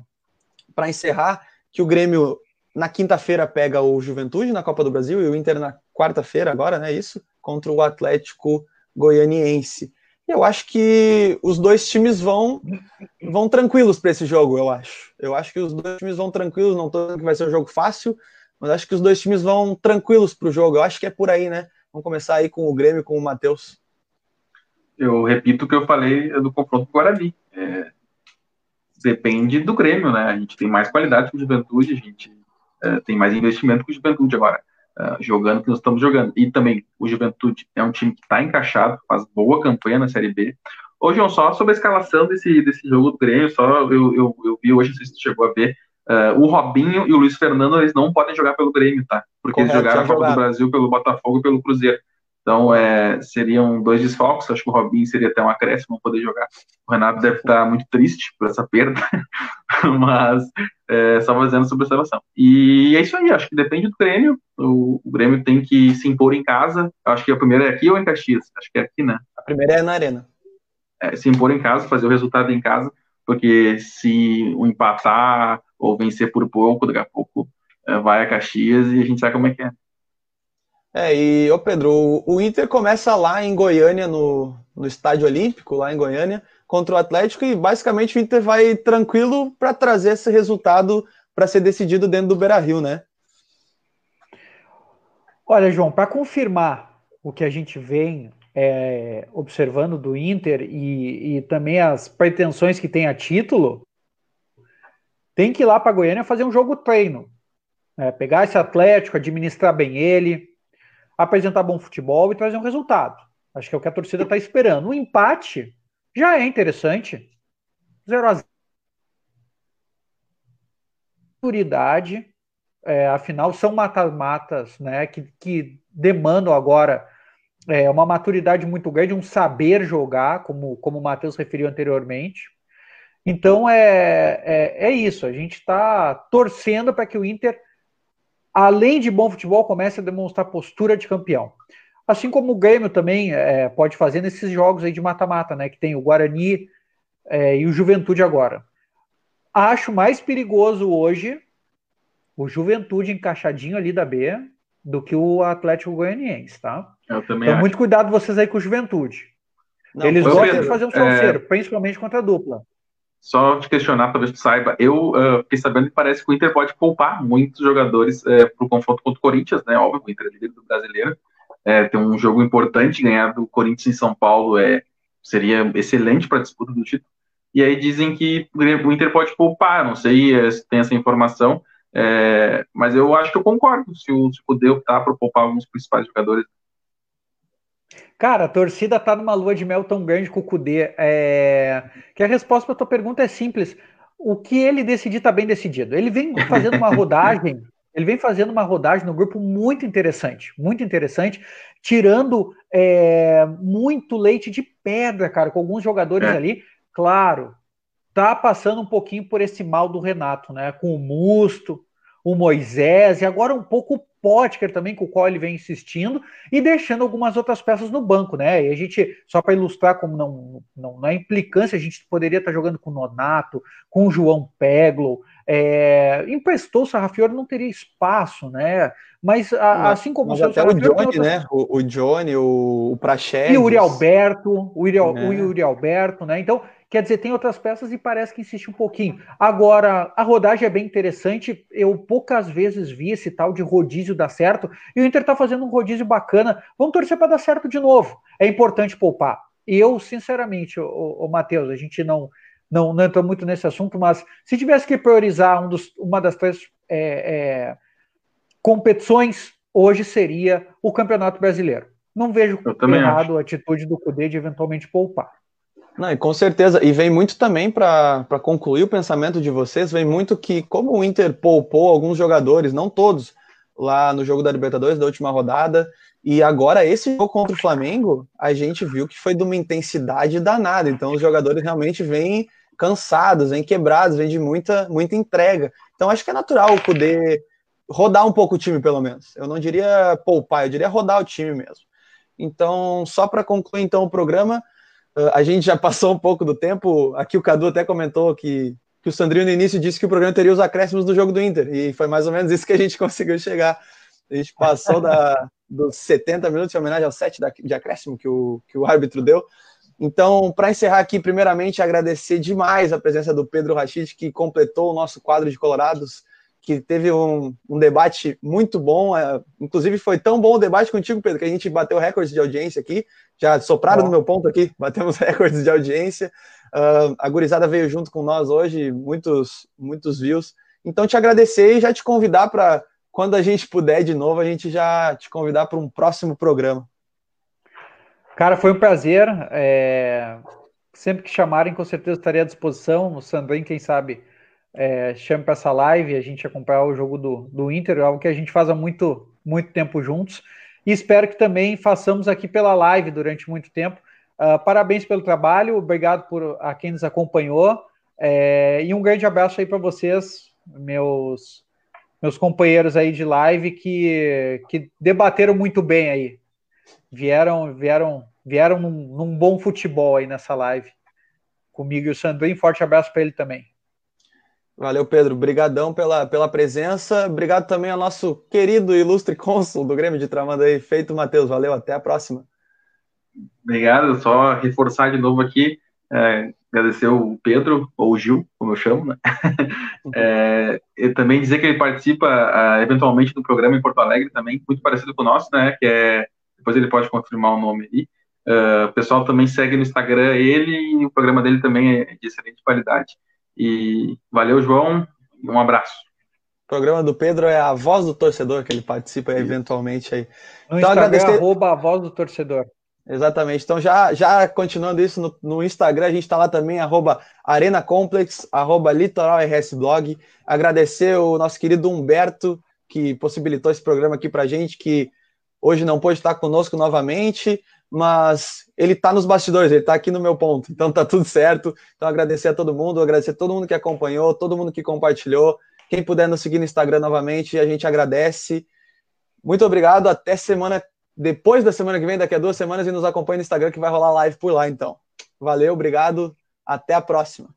encerrar, que o Grêmio na quinta-feira pega o Juventude na Copa do Brasil e o Inter na quarta-feira agora, né? Isso, contra o Atlético Goianiense. Eu acho que os dois times vão vão tranquilos para esse jogo, eu acho. Eu acho que os dois times vão tranquilos, não estou dizendo que vai ser um jogo fácil, mas acho que os dois times vão tranquilos para o jogo. Eu acho que é por aí, né? Vamos começar aí com o Grêmio, com o Matheus. Eu repito o que eu falei do confronto com o Guarani. É, depende do Grêmio, né? A gente tem mais qualidade que o Juventude, a gente é, tem mais investimento que o Juventude agora, é, jogando que nós estamos jogando. E também o Juventude é um time que está encaixado, faz boa campanha na Série B. Hoje, só sobre a escalação desse, desse jogo do Grêmio, só eu, eu, eu vi hoje, não sei se você chegou a ver, Uh, o Robinho e o Luiz Fernando, eles não podem jogar pelo Grêmio, tá? Porque Correto, eles jogaram a Copa do Brasil pelo Botafogo e pelo Cruzeiro. Então, é, seriam dois desfalques. Acho que o Robinho seria até um acréscimo não poder jogar. O Renato deve estar muito triste por essa perda, (laughs) mas é, só fazendo sobre observação. E é isso aí. Acho que depende do Grêmio. O, o, Grêmio tem que se impor em casa. Acho que a primeira é aqui ou em Caxias? Acho que é aqui, né? A primeira é na Arena. É, se impor em casa, fazer o resultado em casa, porque se o empatar ou vencer por pouco, daqui a pouco é, vai a Caxias e a gente sabe como é que é. É, e, ô Pedro, o Inter começa lá em Goiânia, no, no Estádio Olímpico, lá em Goiânia, contra o Atlético, e basicamente o Inter vai tranquilo para trazer esse resultado para ser decidido dentro do Beira Rio, né? Olha, João, para confirmar o que a gente vem é, observando do Inter e, e, também as pretensões que tem a título, tem que ir lá para Goiânia fazer um jogo treino. Né? Pegar esse Atlético, administrar bem ele, apresentar bom futebol e trazer um resultado. Acho que é o que a torcida está esperando. O empate já é interessante. 0 a 0 maturidade, é, afinal são mata-matas, né, que, que demandam agora é, uma maturidade muito grande, um saber jogar, como, como o Matheus referiu anteriormente. Então é, é, é isso, a gente está torcendo para que o Inter além de bom futebol, começa a demonstrar postura de campeão. Assim como o Grêmio também é, pode fazer nesses jogos aí de mata-mata, né? Que tem o Guarani é, e o Juventude agora. Acho mais perigoso hoje o Juventude encaixadinho ali da B do que o Atlético Goianiense, tá? Eu também então, acho. muito cuidado vocês aí com o Juventude. Não, Eles gostam Pedro, de fazer um salseiro, é... principalmente contra a dupla só te questionar, talvez tu saiba, eu uh, fiquei sabendo que parece que o Inter pode poupar muitos jogadores uh, para o confronto contra o Corinthians, né? Óbvio, o Inter é líder do brasileiro. É, tem um jogo importante, ganhar do Corinthians em São Paulo é, seria excelente para a disputa do título. E aí dizem que o Inter pode poupar, não sei é, se tem essa informação, é, mas eu acho que eu concordo se o, se puder optar por poupar alguns principais jogadores. Cara, a torcida tá numa lua de mel tão grande com o Cudê. É... Que a resposta para tua pergunta é simples. O que ele decidir tá bem decidido. Ele vem (laughs) fazendo uma rodagem, ele vem fazendo uma rodagem no grupo muito interessante, muito interessante, tirando é, muito leite de pedra, cara, com alguns jogadores é. ali. Claro, tá passando um pouquinho por esse mal do Renato, né? Com o Musto, o Moisés e agora um pouco Potker também, com o qual ele vem insistindo, e deixando algumas outras peças no banco, né? E a gente, só para ilustrar como não, não, na implicância, a gente poderia estar tá jogando com o Nonato, com o João Peglo, é, emprestou o Sarrafiore, não teria espaço, né? Mas a, assim como mas o até o Johnny, outras... né? O, o Johnny, o, o Praxedes. E o Uri Alberto, o Uri, é. o Yuri Alberto, né? Então, Quer dizer, tem outras peças e parece que insiste um pouquinho. Agora, a rodagem é bem interessante. Eu poucas vezes vi esse tal de rodízio dar certo. E o Inter está fazendo um rodízio bacana. Vamos torcer para dar certo de novo. É importante poupar. Eu, sinceramente, o, o Matheus, a gente não, não, não entra muito nesse assunto, mas se tivesse que priorizar um dos, uma das três é, é, competições, hoje seria o Campeonato Brasileiro. Não vejo errado acho. a atitude do Cudê de eventualmente poupar. Não, e com certeza. E vem muito também para concluir o pensamento de vocês, vem muito que, como o Inter poupou alguns jogadores, não todos, lá no jogo da Libertadores da última rodada, e agora esse jogo contra o Flamengo, a gente viu que foi de uma intensidade danada. Então os jogadores realmente vêm cansados, vêm quebrados, vêm de muita, muita entrega. Então acho que é natural o rodar um pouco o time, pelo menos. Eu não diria poupar, eu diria rodar o time mesmo. Então, só para concluir então o programa, a gente já (laughs) passou um pouco do tempo. Aqui o Cadu até comentou que, que o Sandrinho no início disse que o programa teria os acréscimos do jogo do Inter, e foi mais ou menos isso que a gente (laughs) conseguiu chegar. A gente passou da, dos 70 minutos em homenagem ao 7 de acréscimo que o, que o árbitro deu. Então, para encerrar aqui, primeiramente, agradecer demais a presença do Pedro Rachid, que completou o nosso quadro de Colorados que teve um, um debate muito bom. É, inclusive, foi tão bom o debate contigo, Pedro, que a gente bateu recordes de audiência aqui. Já sopraram no meu ponto aqui, (laughs) batemos recordes de audiência. Uh, a gurizada veio junto com nós hoje, muitos, muitos views. Então, te agradecer e já te convidar para, quando a gente puder de novo, a gente já te convidar para um próximo programa. Cara, foi um prazer. É... Sempre que chamarem, com certeza estarei à disposição. O Sandrinho, quem sabe, é, chame para essa live, a gente acompanhar o jogo do, do Inter, algo que a gente faz há muito, muito tempo juntos. E espero que também façamos aqui pela live durante muito tempo. Uh, parabéns pelo trabalho, obrigado por a quem nos acompanhou. É, e um grande abraço aí para vocês, meus meus companheiros aí de live que, que debateram muito bem aí. Vieram vieram vieram num, num bom futebol aí nessa live. Comigo e o Sandrinho, forte abraço para ele também. Valeu, Pedro. Obrigadão pela, pela presença. Obrigado também ao nosso querido e ilustre (laughs) cônsul do Grêmio de Tramandaí, feito Matheus. Valeu, até a próxima. Obrigado. Só reforçar de novo aqui, é, agradecer o Pedro, ou o Gil, como eu chamo, né? (laughs) É, e também dizer que ele participa uh, eventualmente do programa em Porto Alegre também, muito parecido com o nosso, né? Que é, depois ele pode confirmar o nome aí. Uh, o pessoal também segue no Instagram ele e o programa dele também é de excelente qualidade. E valeu, João. Um abraço. O programa do Pedro é a voz do torcedor, que ele participa eventualmente aí. No então, Instagram, agradecer... arroba a voz do torcedor. Exatamente. Então, já, já continuando isso no, no Instagram, a gente está lá também, arroba Arena Complex, arroba Litoral RS Blog. Agradecer o nosso querido Humberto, que possibilitou esse programa aqui para gente, que hoje não pôde estar conosco novamente, mas ele está nos bastidores, ele está aqui no meu ponto, então tá tudo certo. Então agradecer a todo mundo, agradecer a todo mundo que acompanhou, todo mundo que compartilhou. Quem puder nos seguir no Instagram novamente, a gente agradece. Muito obrigado, até semana depois da semana que vem, daqui a duas semanas, e nos acompanhe no Instagram que vai rolar live por lá, então. Valeu, obrigado, até a próxima.